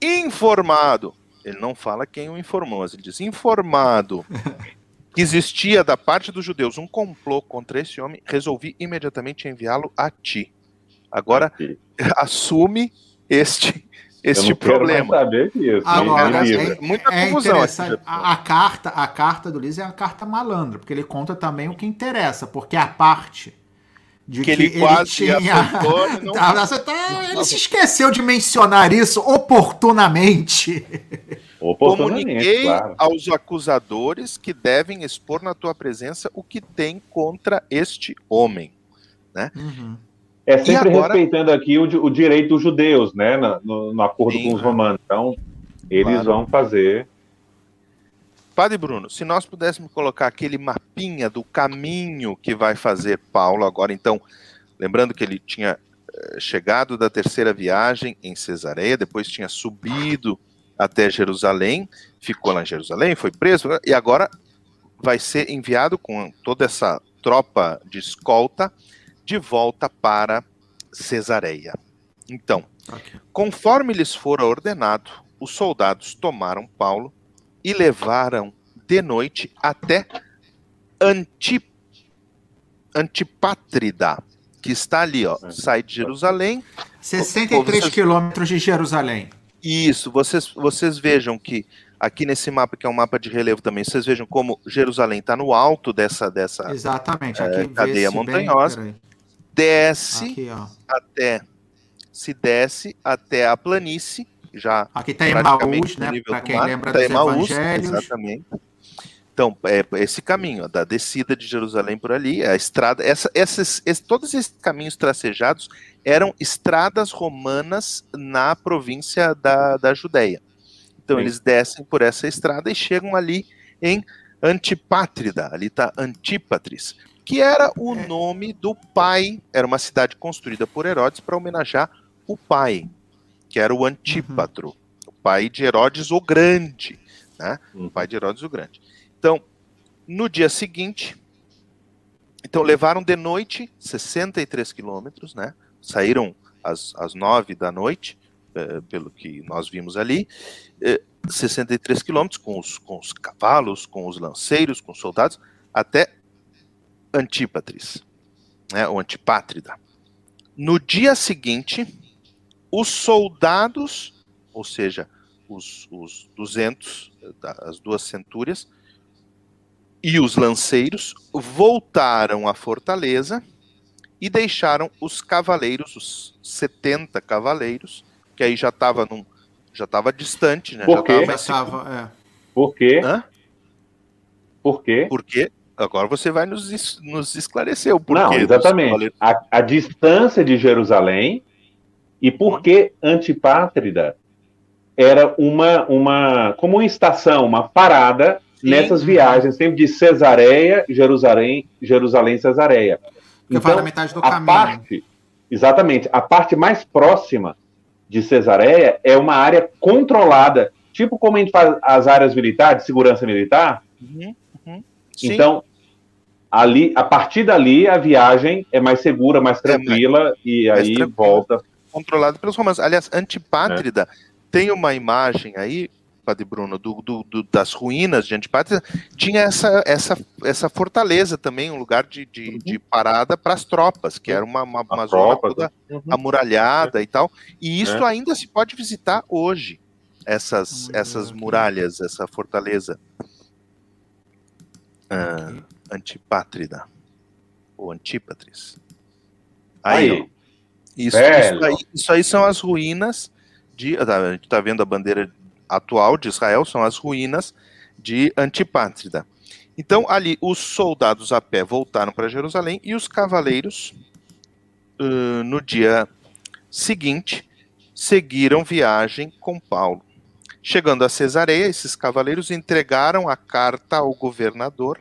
S3: informado, ele não fala quem o informou, mas ele diz informado que existia da parte dos judeus um complô contra esse homem, resolvi imediatamente enviá-lo a ti. Agora assume este este problema.
S2: Saber disso,
S1: Agora, é, muita é confusão. A, a, carta, a carta do Liz é a carta malandra, porque ele conta também o que interessa, porque a parte
S3: de que, que ele quase ele tinha...
S1: acertou, não... Tá, tá, ele se esqueceu de mencionar isso oportunamente.
S3: oportunamente Comuniquei claro. aos acusadores que devem expor na tua presença o que tem contra este homem. Né?
S2: Uhum. É sempre agora... respeitando aqui o, o, direito dos judeus, né? No, no acordo Sim, com os romanos. Então, eles claro. vão fazer
S3: Padre Bruno, se nós pudéssemos colocar aquele mapinha do caminho que vai fazer Paulo agora, então, lembrando que ele tinha eh, chegado da terceira viagem em Cesareia, depois tinha subido até Jerusalém, ficou lá em Jerusalém, foi preso, e agora vai ser enviado com toda essa tropa de escolta de volta para Cesareia. Então, okay. conforme lhes fora ordenado, os soldados tomaram Paulo e levaram de noite até Antip Antipátrida, que está ali, ó, sai de Jerusalém.
S1: 63 vocês... quilômetros de Jerusalém.
S3: Isso, vocês, vocês vejam que aqui nesse mapa, que é um mapa de relevo também, vocês vejam como Jerusalém está no alto dessa, dessa
S1: Exatamente, aqui
S3: é, cadeia montanhosa. Bem, desce aqui, até se desce até a planície já
S1: Aqui tem Emaús, né? Para quem lembra dos Emaús, evangelhos.
S3: Exatamente. Então, é esse caminho, ó, da descida de Jerusalém por ali, a estrada, essa, esses, esses, todos esses caminhos tracejados eram estradas romanas na província da, da Judéia. Então, Sim. eles descem por essa estrada e chegam ali em Antipátrida, ali está Antípatris, que era o é. nome do pai, era uma cidade construída por Herodes para homenagear o pai, que era o Antípatro, uhum. o pai de Herodes o Grande. né? O pai de Herodes o Grande. Então, no dia seguinte, então levaram de noite 63 quilômetros, né? Saíram às, às 9 da noite, eh, pelo que nós vimos ali, eh, 63 quilômetros com os, com os cavalos, com os lanceiros, com os soldados, até Antípatris, né? O Antipátrida. No dia seguinte, os soldados, ou seja, os, os 200, as duas centúrias, e os lanceiros voltaram à fortaleza e deixaram os cavaleiros, os 70 cavaleiros, que aí já estava num já estava distante, né?
S2: Por quê?
S1: Já tava, é.
S2: Por quê?
S3: Hã?
S2: Por quê?
S3: Porque agora você vai nos, nos esclarecer o porquê.
S2: Não, exatamente.
S3: cavaleiros.
S2: A, a distância de Jerusalém e por que Antipátrida era uma, uma como uma estação, uma parada
S3: Sim.
S2: nessas viagens, sempre de Cesareia, Jerusalém, Jerusalém, Cesareia.
S1: Porque faz a metade do
S2: a
S1: caminho.
S2: parte, exatamente, a parte mais próxima de Cesareia é uma área controlada, tipo como a gente faz as áreas militares, segurança militar.
S3: Uhum, uhum.
S2: Então, ali, a partir dali, a viagem é mais segura, mais
S3: É,
S2: tranquila, e
S3: mais
S2: aí
S3: tranquila.
S2: volta.
S3: Controlado pelos romanos. Aliás, Antipátrida
S2: É.
S3: tem uma imagem aí, Padre Bruno, do, do- do- das ruínas de Antipátrida, tinha essa, essa, essa fortaleza também, um lugar de, de, de parada para as tropas, que era uma, uma, uma zona
S2: tropas,
S3: toda
S2: Uhum.
S3: amuralhada e tal. E isso
S2: É.
S3: ainda se pode visitar hoje, essas,
S1: ver
S3: essas muralhas, essa fortaleza. Ah, Antipátrida. Ou Antípatris. Aí,
S2: Aí,
S3: ó. Isso, isso, aí, isso aí são as ruínas de. tá, A gente está vendo a bandeira atual de Israel, são as ruínas de Antipátrida. Então, ali, os soldados a pé voltaram para Jerusalém e os cavaleiros, ãh, no dia seguinte, seguiram viagem com Paulo. Chegando a Cesareia, esses cavaleiros entregaram a carta ao governador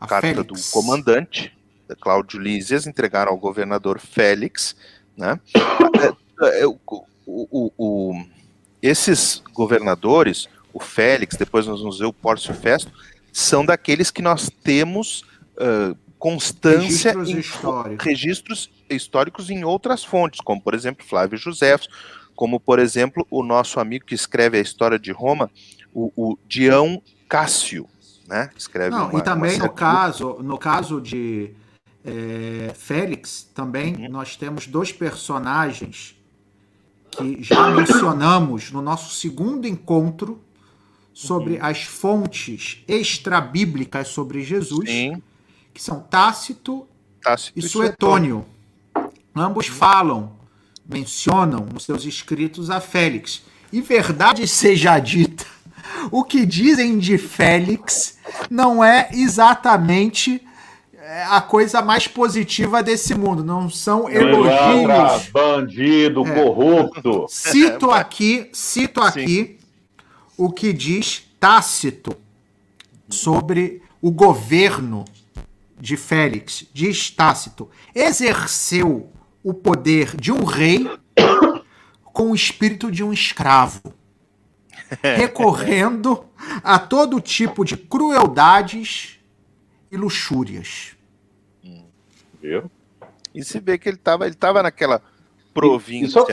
S1: A
S3: carta
S1: Félix.
S3: do comandante, da Cláudio Lísias, entregaram ao governador Félix, né? O- o- o- esses governadores, o Félix, depois nós vamos ver o Pórcio Festo, são daqueles que nós temos ah, constância
S1: Registros
S3: em
S1: históricos.
S3: registros históricos em outras fontes, como por exemplo Flávio José, como por exemplo o nosso amigo que escreve a história de Roma, o, o Dião Cássio, né? Escreve
S1: Não,
S3: uma-
S1: e também no caso, no caso de é, Félix, também
S3: Uhum.
S1: nós temos dois personagens que já mencionamos no nosso segundo encontro sobre
S3: Uhum.
S1: as fontes extrabíblicas sobre Jesus,
S3: Sim,
S1: que são Tácito
S3: Tácito
S1: e Suetônio. Ambos falam, mencionam nos seus escritos a Félix. E verdade seja dita, o que dizem de Félix não é exatamente a coisa mais positiva desse mundo. Não são elogios.
S2: bandido,
S1: É.
S2: corrupto.
S1: Cito aqui, cito
S3: Sim.
S1: aqui o que diz Tácito sobre o governo de Félix. Diz Tácito: exerceu o poder de um rei com o espírito de um escravo, recorrendo a todo tipo de crueldades e luxúrias.
S2: Viu?
S3: E se vê que ele estava ele tava naquela província
S2: só-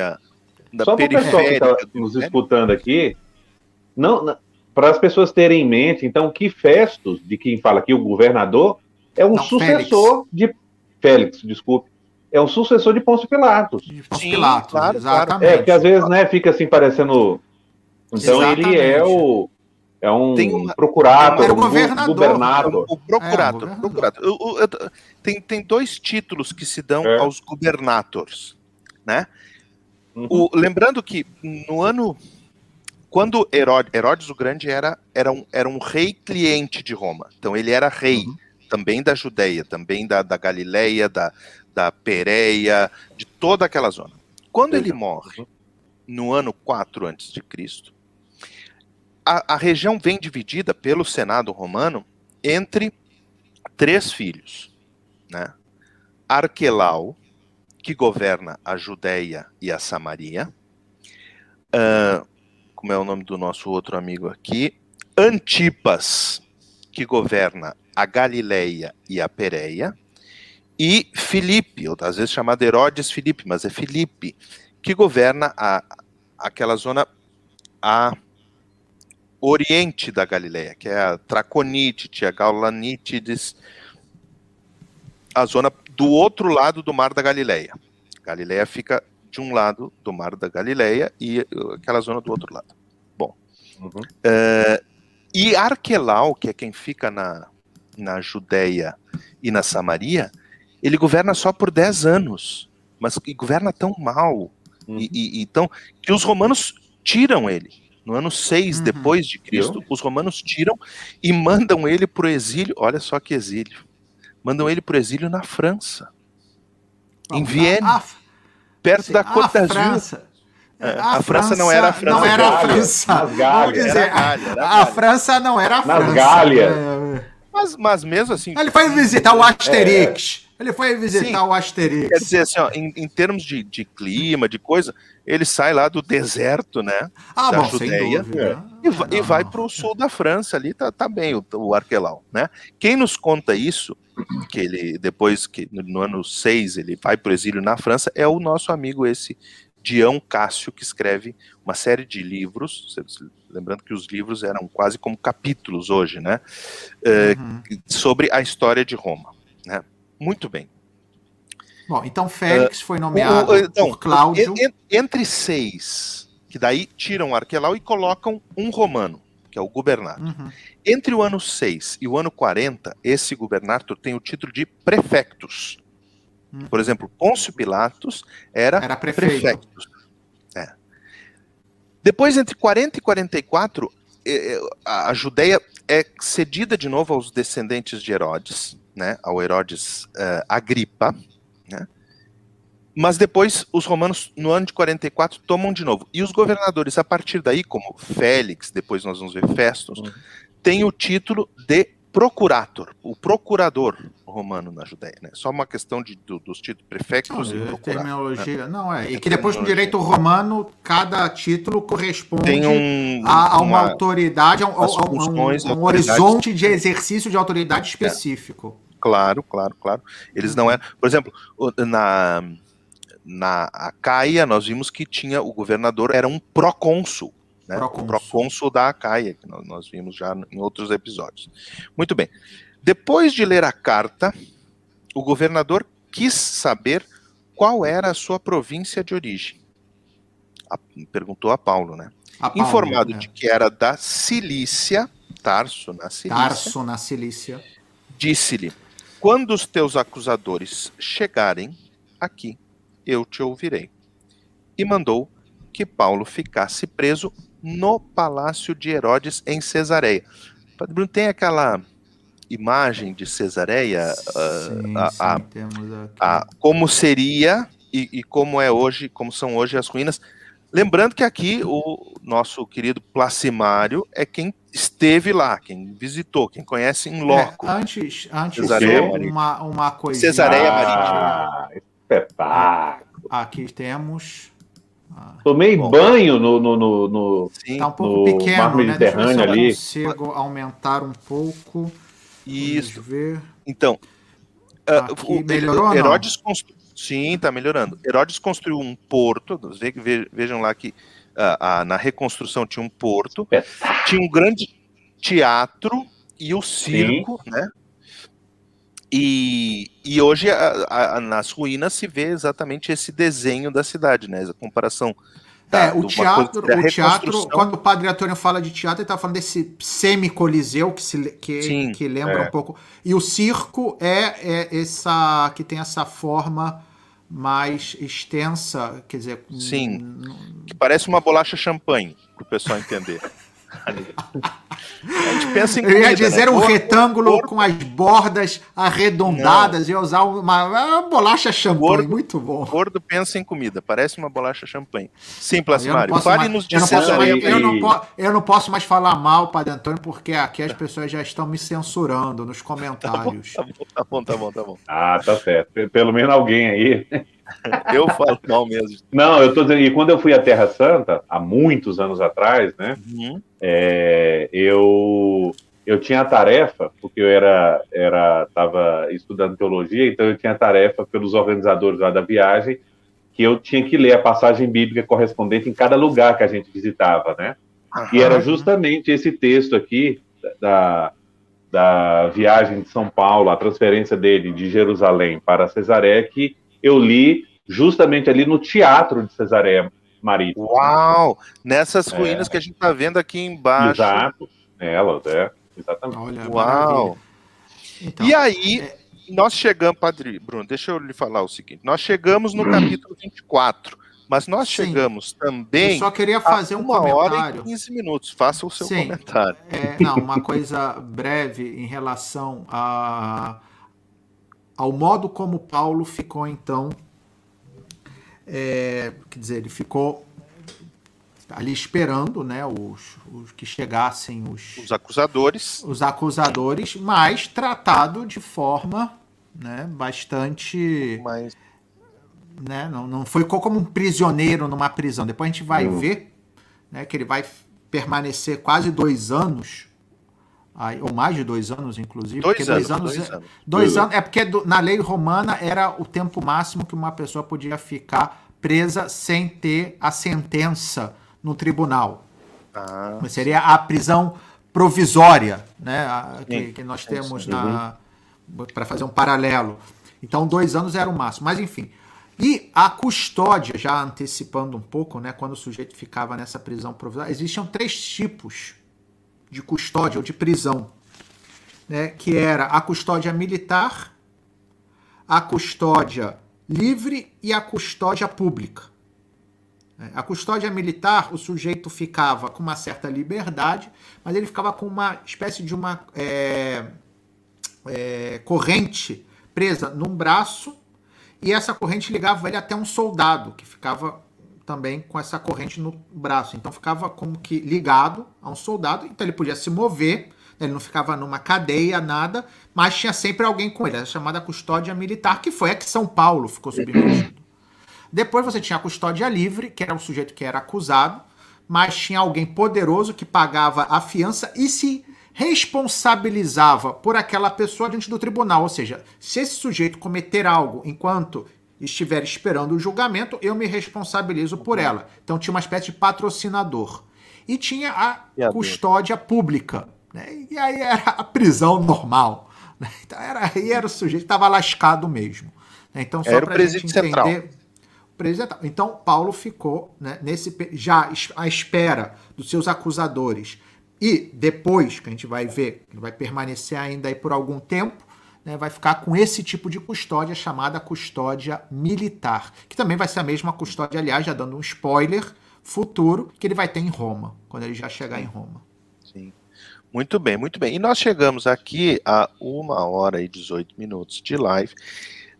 S3: da
S2: Só para o pessoal que
S3: periférica
S2: está
S3: do
S2: nos
S3: Império.
S2: escutando aqui, não, para as pessoas terem em mente, então, que Festus, de quem fala aqui, o governador, é um
S1: Não,
S2: sucessor de Félix, desculpe, é um sucessor de Pôncio Pilatos.
S1: De Pôncio
S3: Sim,
S1: Pilatos,
S3: claro,
S1: exatamente.
S2: É, porque às vezes, né, fica assim parecendo. Então ele é
S1: Exatamente.
S2: o. É um
S3: Tem uma-
S2: procurado,
S1: Era o
S2: um
S1: governador.
S2: governador.
S3: O procurador.
S1: É, o
S3: procurador. O- o- eu- tem, tem dois títulos que se dão
S2: É.
S3: aos governators, né?
S2: Uhum.
S3: O- lembrando que no ano quando Herodes, Herodes o Grande era, era, um, era um rei cliente de Roma, então ele era rei
S1: Uhum.
S3: também da Judéia, também da, da Galileia, da, da Pérea, de toda aquela zona. Quando ele morre no ano 4 antes de Cristo, a, a região vem dividida pelo Senado romano entre três filhos, né? Arquelau, que governa a Judéia e a Samaria, ah, como é o nome do nosso outro amigo aqui, Antipas, que governa a Galileia e a Pérea, e Filipe, ou às vezes chamado Herodes Filipe, mas é Filipe, que governa a, aquela zona a oriente da Galileia, que é a Traconítide, a Gaulanítides, a zona do outro lado do Mar da Galileia. Galileia fica de um lado do Mar da Galileia e uh, aquela zona do outro lado. Bom. Uhum. Uh, e Arquelau, que é quem fica na, na Judéia e na Samaria, ele governa só por 10 anos, mas governa tão mal, uhum. e, e, então, que os romanos tiram ele. No ano 6 uhum. depois de Cristo, os romanos tiram e mandam ele para o exílio. Olha só que exílio. Mandam ele para o exílio na França. Bom, em Viena. A, perto sim, da Côte d'Azur.
S1: É, a, a França, não era a França. Não era a França. Nas Vamos dizer, era a, Gália, era a, a França não era a França.
S2: Nas Gálias.
S3: Mas, mas mesmo assim.
S1: Ele foi visitar o Asterix. É. Ele foi visitar Sim, o Asterix.
S3: Quer dizer, assim, ó, em, em termos de, de, clima, de coisa, ele sai lá do deserto, né?
S1: Ah, da bom, Judeia,
S3: e, vai, e vai para o sul da França ali, tá, tá bem o, o Arquelau, né? Quem nos conta isso, que ele depois, que no ano 6 ele vai para o exílio na França, é o nosso amigo esse Dião Cássio, que escreve uma série de livros, lembrando que os livros eram quase como capítulos hoje, né? Eh, uhum. sobre a história de Roma, né? Muito bem.
S1: Bom, então Félix uh, foi nomeado o, então, por Cláudio.
S3: Entre seis, que daí tiram Arquelau e colocam um romano, que é o Gubernato. Uhum. Entre o ano 6 e o ano 40, esse Gubernato tem o título de prefectus. Uhum. Por exemplo, Pôncio Pilatos era, era prefeito. prefectus. É. Depois, entre 40 e 44, eh, eh, a Judéia é cedida de novo aos descendentes de Herodes né, ao Herodes uh, Agripa, né? mas depois os romanos, no ano de 44, tomam de novo. E os governadores, a partir daí, como Félix, depois nós vamos ver Festus, uhum. têm o título de procurator, o procurador romano na Judéia, né? Só uma questão de, do, dos títulos prefectos
S1: não, e né? terminologia, né? não é. E que depois no direito romano cada título corresponde um, a, a, uma, uma, autoridade, a, um, a um, um horizonte de exercício de autoridade específico.
S3: É. Claro, claro, claro. Eles não eram, por exemplo, na na Acaia nós vimos que tinha o governador era um procônsul, né? Procônsul. O procônsul da Acaia, que nós, nós vimos já em outros episódios. Muito bem. Depois de ler a carta, o governador quis saber qual era a sua província de origem. A, perguntou a Paulo, né? A Paulo, Informado né? de que era da Cilícia, Tarso na Cilícia.
S1: Tarso na Cilícia.
S3: Disse-lhe: quando os teus acusadores chegarem aqui, eu te ouvirei. E mandou que Paulo ficasse preso no palácio de Herodes em Cesareia. Padre Bruno, tem aquela imagem de Cesareia, sim, a, a, a, a, como seria e, e, como é hoje, como são hoje as ruínas. Lembrando que aqui o nosso querido Placimário é quem esteve lá, quem visitou, quem conhece em loco.
S1: É, antes, antes Cesareia uma, uma coisa.
S3: Cesareia ah, Marítima.
S2: Espetáculo.
S1: Aqui temos.
S2: Ah, Tomei bom, banho no, no, no, no,
S1: Sim. Tá um pouco pequeno, né? Deixa eu ver se eu ali. consigo aumentar um pouco.
S3: Isso. ver. Então, uh, o, melhorou Herodes construiu. Sim, está melhorando. Herodes construiu um porto. Vejam lá que uh, uh, na reconstrução tinha um porto, tinha um grande teatro e o circo, Sim. né? E, e hoje a, a, nas ruínas se vê exatamente esse desenho da cidade, né? A comparação
S1: é, o teatro, o teatro, quando o Padre Antônio fala de teatro, ele está falando desse semi-coliseu que, se, que, Sim, que lembra é. um pouco. E o circo é, é essa que tem essa forma mais extensa, quer dizer.
S3: Sim, que parece uma bolacha champanhe, para o pessoal entender.
S1: A gente pensa em comida, Eu ia dizer né? um retângulo com as bordas arredondadas e usar uma, uma bolacha champanhe, gordo, muito bom.
S3: Gordo pensa em comida, parece uma bolacha champanhe. Sim, Plasmário, fale-nos
S1: de eu não, posso mais, eu, não eu não posso mais falar mal, Padre Antônio, porque aqui as pessoas já estão me censurando nos comentários.
S3: Tá bom, tá bom, tá bom, tá bom. Tá bom.
S2: Ah, tá certo. Pelo menos alguém aí
S3: Eu falo mal mesmo.
S2: Não, eu tô dizendo, e quando eu fui à Terra Santa, há muitos anos atrás, né?
S3: Uhum.
S2: é, eu, eu tinha a tarefa, porque eu era, era, tava estudando teologia, então eu tinha a tarefa pelos organizadores lá da viagem, que eu tinha que ler a passagem bíblica correspondente em cada lugar que a gente visitava, né? E era justamente esse texto aqui da, da viagem de São Paulo, a transferência dele de Jerusalém para Cesareia, que eu li justamente ali no teatro de Cesareia Marítima.
S3: Uau! Nessas
S2: É.
S3: ruínas que a gente está vendo aqui embaixo.
S2: Exato, elas, é, exatamente.
S1: Olha,
S3: Uau!
S1: Então,
S3: E aí,
S1: é-
S3: nós chegamos, Padre Bruno, deixa eu lhe falar o seguinte: nós chegamos no capítulo 24, mas nós
S1: Sim.
S3: chegamos
S1: eu
S3: também
S1: só queria fazer
S3: a
S1: um
S3: uma hora
S1: comentário.
S3: e 15 minutos. Faça o seu
S1: Sim.
S3: comentário.
S1: É, não, uma coisa breve em relação a, ao modo como Paulo ficou, então. é, quer dizer, ele ficou ali esperando né, os, os que chegassem os,
S3: Os acusadores.
S1: os acusadores, mas tratado de forma né, bastante.
S3: Mas
S1: né, não, não foi como um prisioneiro numa prisão. Depois a gente vai
S2: Hum.
S1: ver né, que ele vai permanecer quase dois anos, aí, ou mais de dois anos, inclusive.
S3: dois
S1: porque
S3: anos.
S1: dois anos,
S3: dois
S1: é-
S3: anos.
S1: dois anos é porque do- na lei romana era o tempo máximo que uma pessoa podia ficar presa sem ter a sentença no tribunal.
S3: Ah,
S1: Seria a prisão provisória, né? a- que,
S3: Sim,
S1: que nós temos na para fazer um paralelo. Então, dois anos era o máximo. Mas enfim. E a custódia, já antecipando um pouco, né? Quando o sujeito ficava nessa prisão provisória, existiam três tipos de custódia ou de prisão, né? Que era a custódia militar, a custódia livre e a custódia pública. É, A custódia militar, o sujeito ficava com uma certa liberdade, mas ele ficava com uma espécie de uma é, é, corrente presa num braço, e essa corrente ligava ele até um soldado, que ficava também com essa corrente no braço. Então ficava como que ligado a um soldado, então ele podia se mover, né, ele não ficava numa cadeia, nada, mas tinha sempre alguém com ele, era chamada custódia militar, que foi a que São Paulo ficou submetido. Depois você tinha a custódia livre, que era o sujeito que era acusado, mas tinha alguém poderoso que pagava a fiança e se responsabilizava por aquela pessoa diante do tribunal. Ou seja, se esse sujeito cometer algo enquanto estiver esperando o julgamento, eu me responsabilizo por ela. Então tinha uma espécie de patrocinador. E tinha a
S3: E
S1: custódia pública. né? E aí era a prisão normal. né? Então era, aí era o sujeito estava lascado mesmo. né? Então, só
S3: Era o
S1: pra
S3: presídio
S1: gente
S3: central.
S1: Então, Paulo ficou né, nesse já à espera dos seus acusadores. E depois, que a gente vai ver, ele vai permanecer ainda aí por algum tempo, né, vai ficar com esse tipo de custódia chamada custódia militar, que também vai ser a mesma custódia, aliás, já dando um spoiler futuro, que ele vai ter em Roma, quando ele já chegar em Roma.
S3: Sim. Muito bem, muito bem. E nós chegamos aqui a uma hora e 18 minutos de live,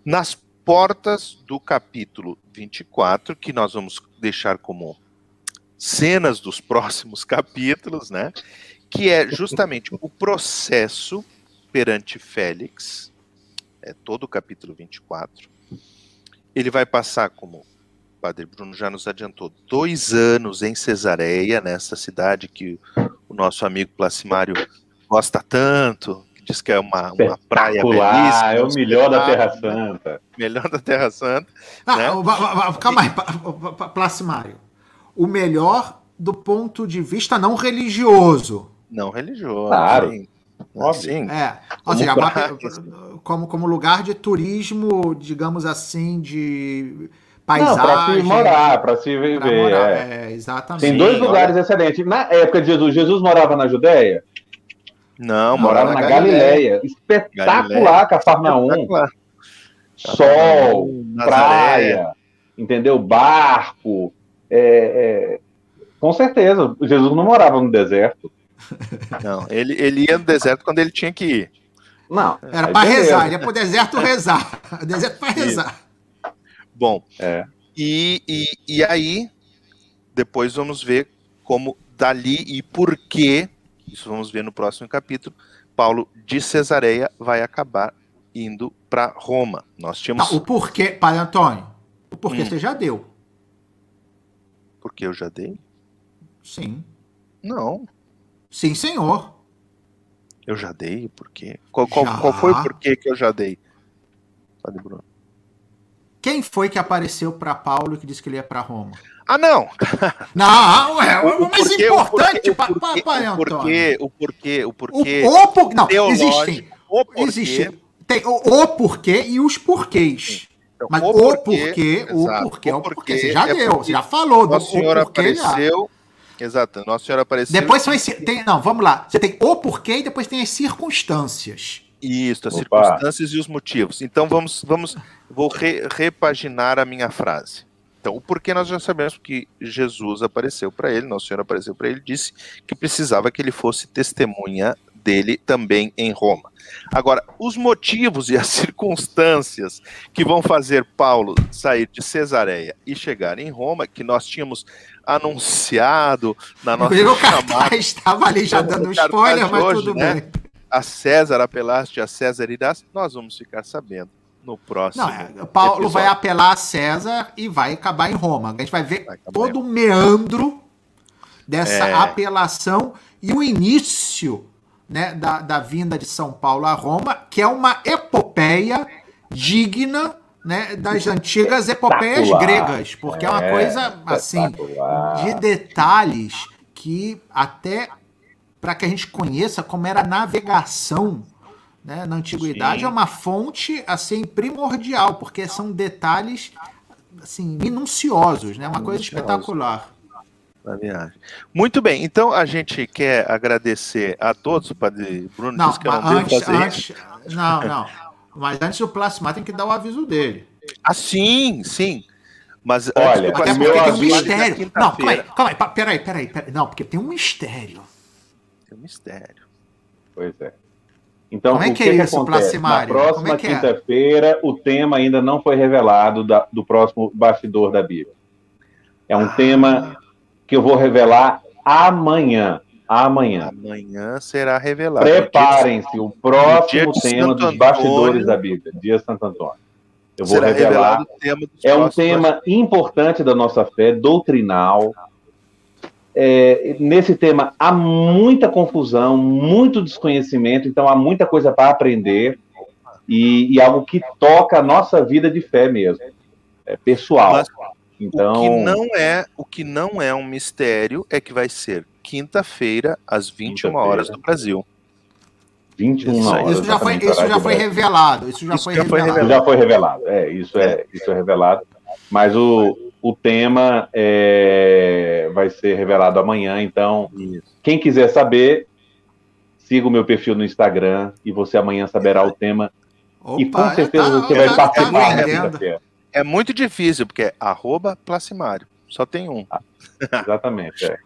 S3: nas portas do capítulo 24, que nós vamos deixar como cenas dos próximos capítulos, né? Que é justamente o processo perante Félix, é todo o capítulo 24. Ele vai passar, como o Padre Bruno já nos adiantou, dois anos em Cesareia, nessa cidade que o nosso amigo Placimário gosta tanto, que diz que é uma, uma praia belíssima.
S2: é o melhor da Terra
S3: espetáculo,
S2: Santa.
S3: Melhor da Terra Santa.
S1: Ah,
S3: Né?
S1: calma aí, Placimário. O melhor do ponto de vista não religioso.
S3: Não religioso.
S2: Claro.
S3: sim.
S2: Óbvio.
S3: Sim.
S1: É, ou
S3: Como
S1: seja,
S3: praia.
S1: como, como lugar de turismo, digamos assim, de
S2: Não, para
S1: paisagem.
S2: se morar, para se
S1: pra
S2: viver.
S1: morar,
S2: é.
S1: é, exatamente.
S2: Tem dois
S3: Sim,
S2: lugares excelentes. Na época de Jesus, Jesus morava na Judéia?
S3: Não,
S2: morava
S3: morava
S2: na Galileia. Espetacular, Cafarnaum. Sol,
S3: Nazaré.
S2: praia, entendeu? Barco. é, é, Com certeza, Jesus não morava no deserto.
S3: Não, ele, ele ia no deserto quando ele tinha que ir.
S2: Não.
S1: Era
S2: aí
S1: para rezar, ele ia pro deserto rezar. Deserto para rezar.
S3: Bom,
S2: É.
S3: e, e, e aí, depois vamos ver como dali e por que, isso vamos ver no próximo capítulo, Paulo de Cesareia vai acabar indo para Roma. Nós tínhamos.
S1: Tá, o porquê, Padre Antônio, Porque
S3: Hum.
S1: você já deu.
S3: Porque eu já dei?
S1: Sim.
S3: Não,
S1: Sim, senhor.
S3: eu já dei. Por quê? Qual, qual, qual foi o porquê que eu já dei? Padre Bruno.
S1: Quem foi que apareceu para Paulo e que disse que ele ia para Roma?
S3: Ah, não!
S1: Não, é o, mais
S3: porquê- o
S1: importante
S3: porquê-
S1: para
S3: o porquê-
S1: Pai
S3: o
S1: Antônio.
S3: porquê, o porquê, o
S1: O,
S3: porquê
S1: o por- não, existem.
S3: o porquê,
S1: Existe. Tem o, o porquê e os porquês.
S3: então,
S1: Mas o porquê, o
S3: exato,
S1: porquê, o porquê. Você
S3: é
S1: já deu,
S3: porque
S1: você já falou do
S3: Nosso Senhor
S1: o porquê já.
S3: apareceu. Exato, Nosso Senhor apareceu.
S1: Depois são esse, tem, não, vamos lá. Você tem o porquê e depois tem as circunstâncias.
S3: Isso, as
S2: Opa.
S3: circunstâncias e os motivos. Então vamos, vamos, vou re- repaginar a minha frase. Então, o porquê nós já sabemos que Jesus apareceu para ele, Nosso Senhor apareceu para ele, disse que precisava que ele fosse testemunha dele também em Roma. Agora, os motivos e as circunstâncias que vão fazer Paulo sair de Cesareia e chegar em Roma, que nós tínhamos anunciado na nossa
S1: Inclusive o
S3: chamada
S1: estava ali já
S3: No
S1: dando spoiler, mas
S3: hoje,
S1: tudo
S3: né?
S1: bem.
S3: a César apelaste, a César irás, nós vamos ficar sabendo no próximo.
S1: Não, é, Paulo
S3: episódio.
S1: vai apelar a César e vai acabar em Roma. A gente vai ver
S3: Vai
S1: todo o meandro dessa
S3: É.
S1: apelação e o início né, da, da vinda de São Paulo a Roma, que é uma epopeia digna né, das antigas epopeias gregas, porque é, uma
S2: É,
S1: coisa assim de detalhes que até para que a gente conheça como era a navegação né, na antiguidade
S3: Sim.
S1: é uma fonte assim primordial porque são detalhes assim minuciosos né uma coisa
S3: Minuciosos.
S1: espetacular.
S3: Muito bem, então a gente quer agradecer a todos, o Padre Bruno
S1: não
S3: disse que eu não
S1: mas
S3: devo
S1: antes,
S3: fazer
S1: antes não não mas antes o plasmar tem que dar o aviso dele
S3: Ah, sim, sim. Mas
S2: Olha,
S3: antes
S1: até porque
S2: meu
S1: tem um
S2: aviso-
S1: mistério não calma aí
S3: quinta-feira,
S1: calma aí peraí peraí peraí não porque tem um mistério
S3: Tem um mistério.
S2: Pois é. Então,
S1: Como é
S2: o
S1: que
S2: que,
S1: é
S2: que
S1: isso,
S2: acontece? Na
S1: Placimário?
S2: próxima
S1: Como é que é?
S2: quinta-feira, o tema ainda não foi revelado da- do próximo bastidor da Bíblia. É um
S1: Ah.
S2: tema que eu vou revelar amanhã. Amanhã.
S3: Amanhã será revelado.
S2: Preparem-se, o próximo
S3: de
S2: tema dos bastidores da Bíblia, dia Santo Antônio. Eu vou revelar. É um tema importante da nossa fé, doutrinal. É, nesse tema há muita confusão, muito desconhecimento, então há muita coisa para aprender e, e algo que toca a nossa vida de fé mesmo, é pessoal.
S3: Mas
S2: então,
S3: O que não é, o que não é um mistério é que vai ser quinta-feira às 21
S2: Quinta-feira.
S3: horas do Brasil.
S2: 21
S3: isso-
S2: horas.
S1: isso já foi isso já
S2: do
S1: foi
S2: Brasil.
S1: revelado isso já
S3: Isso
S1: foi
S3: já foi
S1: revelado
S2: já foi revelado. É, isso é, isso é revelado. Mas o, o tema é, vai ser revelado amanhã, então Quem quiser saber, siga o meu perfil no Instagram e você amanhã saberá o tema. e com
S1: Opa,
S2: certeza
S1: tá-
S2: você vai
S1: tá- tá
S2: participar.
S3: É muito difícil, porque é arroba Placimário. Só tem um.
S2: Exatamente. é.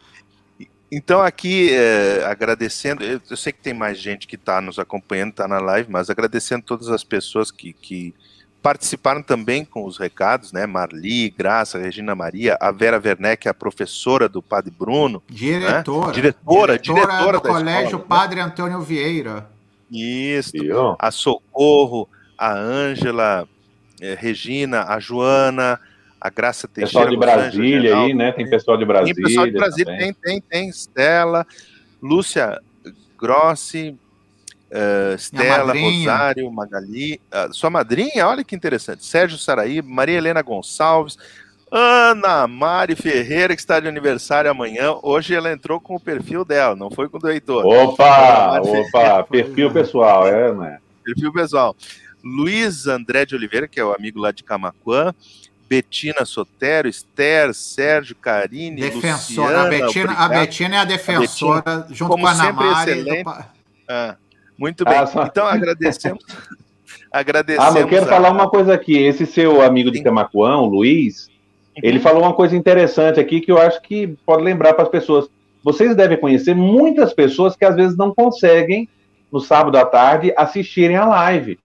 S3: Então, aqui, é, agradecendo, eu, eu sei que tem mais gente que está nos acompanhando, está na live, mas agradecendo todas as pessoas que, que participaram também com os recados, né? Marli, Graça, Regina Maria, a Vera Werneck, a professora do Padre Bruno,
S1: Diretora.
S3: Diretora, diretora
S1: do
S3: da
S1: Colégio
S3: escola, né?
S1: Padre Antônio Vieira.
S3: isso, a Socorro, a Ângela, eh, Regina, a Joana, a Graça
S2: Pessoal
S3: Teixeira.
S2: de
S3: Rosângela,
S2: Brasília aí, né? Tem pessoal de Brasília.
S3: Tem pessoal de Brasília,
S2: também.
S3: tem, tem, tem. Stella, Lúcia Grossi, eh, Stella. Rosário, Magali, ah, sua madrinha, olha que interessante, Sérgio Saraí, Maria Helena Gonçalves, Ana Mari Ferreira, que está de aniversário amanhã. Hoje ela entrou com o perfil dela, não foi com o do Heitor.
S2: Opa, opa, perfil pessoal, é, né?
S3: Perfil pessoal. Luiz André de Oliveira, que é o amigo lá de Camaquã. Betina Sotero, Esther, Sérgio, Karine,
S1: Defensora.
S3: Luciana,
S1: a, Betina, a. Betina é a defensora, junto
S3: como
S1: com a
S3: sempre,
S1: Namari.
S3: excelente.
S1: do
S3: Ah, muito bem.
S2: Ah, só-
S3: Então agradecemos. agradecemos.
S2: Ah, mas eu quero
S3: a-
S2: falar uma coisa aqui. Esse seu amigo de. Camacuã, o Luiz,
S3: Uhum.
S2: ele falou uma coisa interessante aqui que eu acho que pode lembrar para as pessoas. Vocês devem conhecer muitas pessoas que às vezes não conseguem, no sábado à tarde, assistirem a live.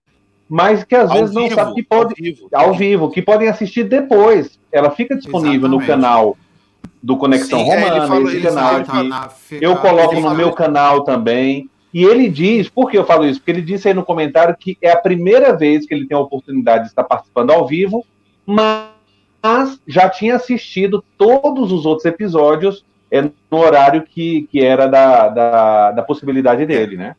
S2: Mas que às
S3: Ao
S2: vezes não
S3: vivo,
S2: sabem que
S3: ao
S2: pode,
S3: vivo.
S2: ao vivo, que podem assistir depois. Ela fica disponível no
S1: Exatamente.
S2: canal do Conexão
S3: Sim, é, ele
S2: Romana, esse
S3: ele
S2: canal aqui.
S1: na- fica-
S2: Eu coloco no meu canal também. E ele diz, por que eu falo isso? Porque ele disse aí no comentário que é a primeira vez que ele tem a oportunidade de estar participando ao vivo, mas mas já tinha assistido todos os outros episódios é, no horário que, que era da, da, da possibilidade dele, né?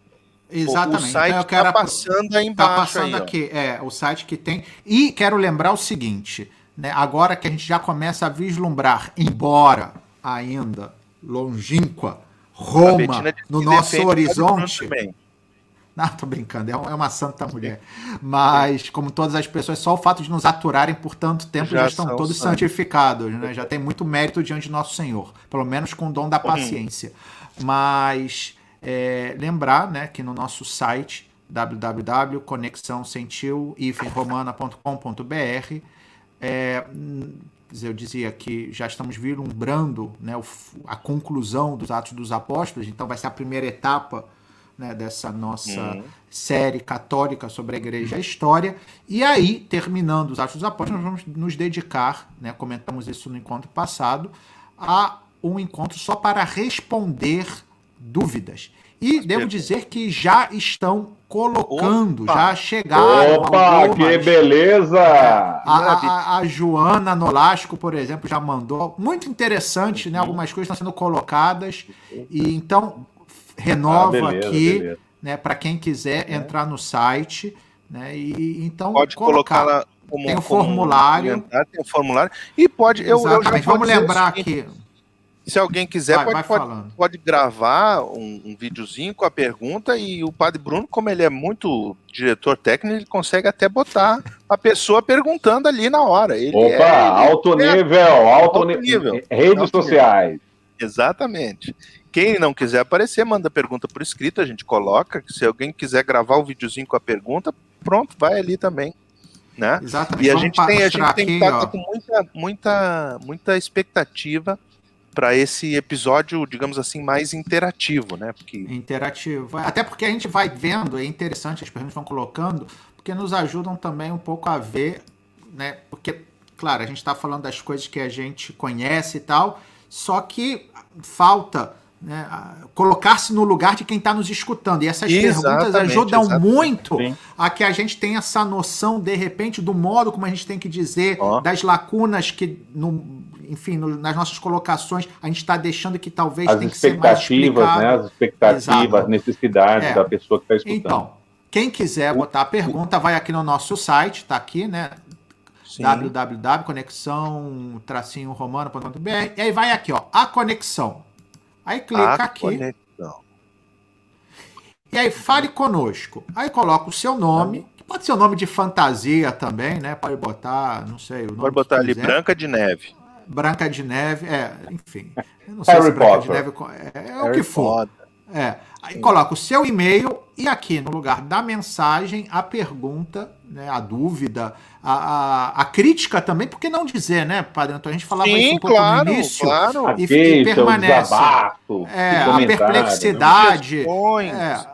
S1: Exatamente. O
S3: site
S1: então, eu quero
S3: tá passando aí
S1: Tá
S3: embaixo.
S1: passando
S3: aí, ó.
S1: aqui, é, o site que tem. E quero lembrar o seguinte, né? Agora que a gente já começa a vislumbrar, embora ainda longínqua, Roma no nosso horizonte. Não, tô brincando, é é uma santa mulher. Mas, como todas as pessoas, só o fato de nos aturarem por tanto tempo já,
S3: Já
S1: estão todos santificados, né? Já tem muito mérito diante de nosso Senhor, pelo menos com o dom da paciência. Mas é, lembrar, né, que no nosso site www.conexãocentil-romana.com.br é, eu dizia que já estamos vislumbrando né, a conclusão dos Atos dos Apóstolos, então vai ser a primeira etapa né, dessa nossa
S3: Uhum.
S1: série católica sobre a Igreja e a História. E aí, terminando os Atos dos Apóstolos, nós vamos nos dedicar, né, comentamos isso no encontro passado, a um encontro só para responder dúvidas. E devo dizer que já estão colocando,
S3: Opa!
S1: já chegaram
S2: Opa,
S1: algumas.
S2: que beleza!
S1: A, a- a Joana Nolasco, por exemplo, já mandou. Muito interessante, né? Algumas coisas estão sendo colocadas. E então, renova
S2: Ah, beleza,
S1: aqui,
S2: beleza.
S1: né? Para quem quiser entrar no site, né? E então
S3: Pode colocar lá como,
S1: Tem o
S3: como
S1: formulário.
S3: Tem o formulário. E pode. Eu, eu já
S1: Vamos lembrar aqui.
S3: Se alguém quiser,
S1: Vai,
S3: pode,
S1: vai
S3: pode, pode gravar um, um videozinho com a pergunta e o Padre Bruno, como ele é muito diretor técnico, ele consegue até botar a pessoa perguntando ali na hora. Ele
S2: Opa,
S3: é- ele
S2: alto
S3: é-
S2: nível, alto,
S3: Alto
S2: ni-
S3: nível.
S2: Redes
S3: Alto
S2: sociais.
S3: Exatamente. Quem não quiser aparecer, manda pergunta por escrito, a gente coloca. Se alguém quiser gravar o videozinho com a pergunta, pronto, vai ali também. Né?
S1: Exatamente.
S3: E a gente tem, a gente tem que
S1: aqui,
S3: estar com muita, muita, muita expectativa para esse episódio, digamos assim, mais interativo, né? Porque
S1: interativo. Até porque a gente vai vendo, é interessante, as perguntas vão colocando, porque nos ajudam também um pouco a ver, né? Porque, claro, a gente está falando das coisas que a gente conhece e tal, só que falta né, colocar-se no lugar de quem está nos escutando. E essas perguntas
S3: Exatamente,
S1: ajudam
S3: exatamente.
S1: muito
S2: Sim.
S1: a que a gente tenha essa noção, de repente, do modo como a gente tem que dizer,
S3: Ó.
S1: das lacunas que, no, enfim, no- nas nossas colocações, a gente está deixando que talvez
S2: As
S1: tem que ser mais
S2: expectativas,
S1: explicado.
S2: né? As expectativas,
S1: Exato.
S2: as necessidades
S1: É.
S2: da pessoa que está escutando.
S1: Então, quem quiser botar a pergunta, vai aqui no nosso site, tá aqui, né? www.conexão-romano.br e aí vai aqui, ó, a conexão. Aí clica
S3: a
S1: aqui
S3: conexão.
S1: e aí fale conosco. Aí coloca o seu nome, que pode ser o nome de fantasia também, né? Pode botar, não sei, o nome
S3: Pode botar
S1: que
S3: ali
S1: quiser.
S3: Branca de Neve.
S1: Branca de Neve, é, enfim. Eu não sei
S2: Harry
S1: se Branca de
S2: Potter.
S1: Neve é, é o
S3: Harry
S1: que for.
S3: Potter.
S1: É. Aí coloca o seu e-mail e aqui no lugar da mensagem a pergunta, né, a dúvida, a, a, a crítica também, por que não dizer, né, Padre Antônio? A gente falava isso
S3: Sim,
S1: um pouco
S3: claro,
S1: no início.
S3: claro.
S1: e- e permanece.
S2: desabafo,
S1: É, a perplexidade.
S3: Sugestões.
S1: É,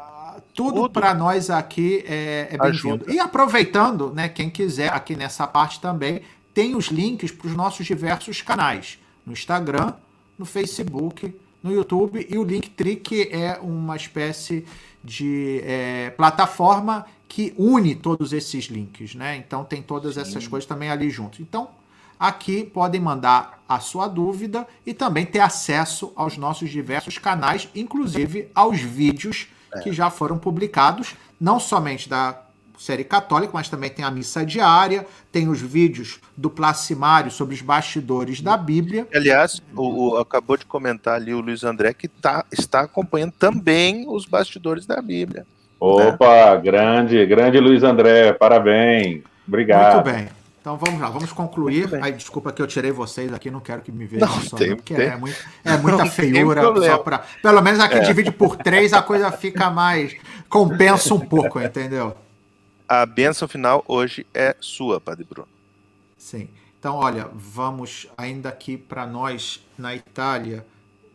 S1: tudo
S3: Tudo.
S1: para nós aqui é, é bem-vindo. E aproveitando, né, quem quiser aqui nessa parte também, tem os links para os nossos diversos canais. No Instagram, no Facebook, no YouTube e o Linktree, que é uma espécie de é, plataforma que une todos esses links, né? Então tem todas essas coisas também ali junto. Então, aqui podem mandar a sua dúvida e também ter acesso aos nossos diversos canais, inclusive aos vídeos que já foram publicados, não somente da série católica, mas também tem a missa diária, tem os vídeos do Placimário sobre os bastidores da Bíblia.
S3: Aliás, o, o- acabou de comentar ali o Luiz André que tá, está acompanhando também os bastidores da Bíblia.
S2: Opa, grande, grande Luiz André, parabéns. Obrigado.
S1: Muito bem. Então vamos lá, vamos concluir. Ai, desculpa que eu tirei vocês aqui, não quero que me vejam
S3: Não,
S1: só,
S3: tem-
S1: não, porque
S3: tem-
S1: é, muito- é muita
S3: não
S1: feiura. Só pra, pelo menos aqui
S3: É.
S1: divide por três, a coisa fica mais. compensa um pouco, entendeu?
S3: A bênção final hoje é sua, Padre Bruno.
S1: Sim. Então, olha, vamos ainda aqui para nós na Itália.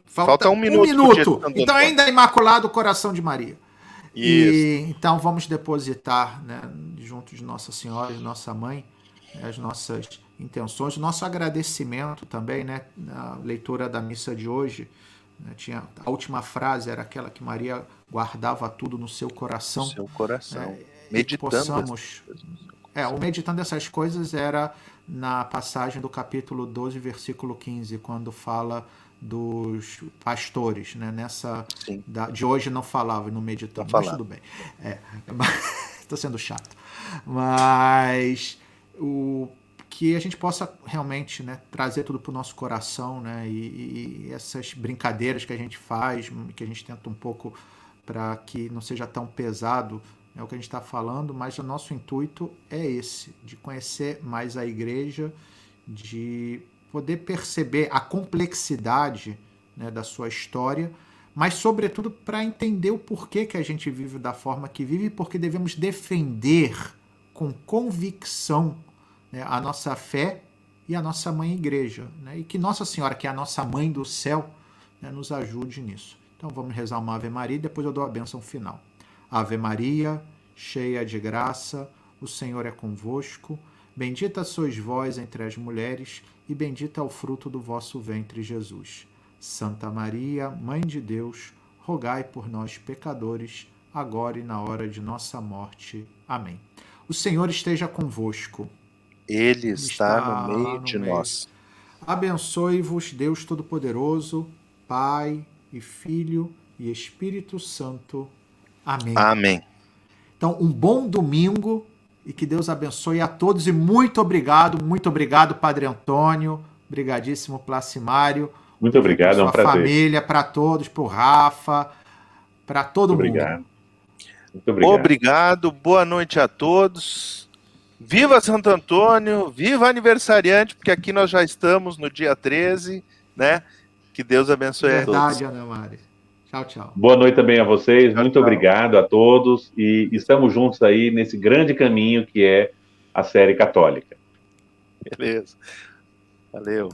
S3: Falta um minuto de
S1: minuto. Então, ainda é Imaculado Coração de Maria.
S3: Isso.
S1: E, então vamos depositar, né, junto de Nossa Senhora e Nossa Mãe, né, as nossas intenções, o nosso agradecimento também, né, na leitura da missa de hoje. né, tinha, a última frase era aquela que Maria guardava tudo no seu coração.
S3: Seu coração.
S1: É,
S3: Meditando.
S1: possamos, é, o meditando essas coisas era na passagem do capítulo 12, versículo 15, quando fala dos pastores, né? Nessa da, de hoje não falava no meditando, mas tudo bem. Estou é, sendo chato, mas o que a gente possa realmente né, trazer tudo para o nosso coração, né? E, e, essas brincadeiras que a gente faz, que a gente tenta um pouco para que não seja tão pesado é o que a gente está falando, mas o nosso intuito é esse, de conhecer mais a igreja, de poder perceber a complexidade né, da sua história, mas sobretudo para entender o porquê que a gente vive da forma que vive e porque devemos defender com convicção né, a nossa fé e a nossa mãe igreja. Né, e que Nossa Senhora, que é a nossa mãe do céu, né, nos ajude nisso. Então vamos rezar uma Ave Maria e depois eu dou a bênção final. Ave Maria, cheia de graça, o Senhor é convosco. Bendita sois vós entre as mulheres, e bendito é o fruto do vosso ventre, Jesus. Santa Maria, Mãe de Deus, rogai por nós, pecadores, agora e na hora de nossa morte. Amém. O Senhor esteja convosco.
S3: Ele está, está no meio no de meio. nós.
S1: Abençoe-vos, Deus Todo-Poderoso, Pai e Filho e Espírito Santo. Amém.
S3: Amém.
S1: Então, um bom domingo e que Deus abençoe a todos. E muito obrigado, muito obrigado, Padre Antônio. Obrigadíssimo, Placimário.
S2: Muito obrigado, é um prazer.
S1: família, para todos, para o Rafa, para todo
S2: muito
S1: mundo.
S2: Obrigado. Muito obrigado.
S3: Obrigado, boa noite a todos. Viva Santo Antônio, viva aniversariante, porque aqui nós já estamos no dia 13, né? Que Deus abençoe
S1: Verdade,
S3: a todos.
S1: Verdade, Ana Mari. Tchau, tchau.
S2: Boa noite também a vocês. Tchau, Muito tchau. obrigado a todos e estamos juntos aí nesse grande caminho que é a série católica.
S3: Beleza. Valeu.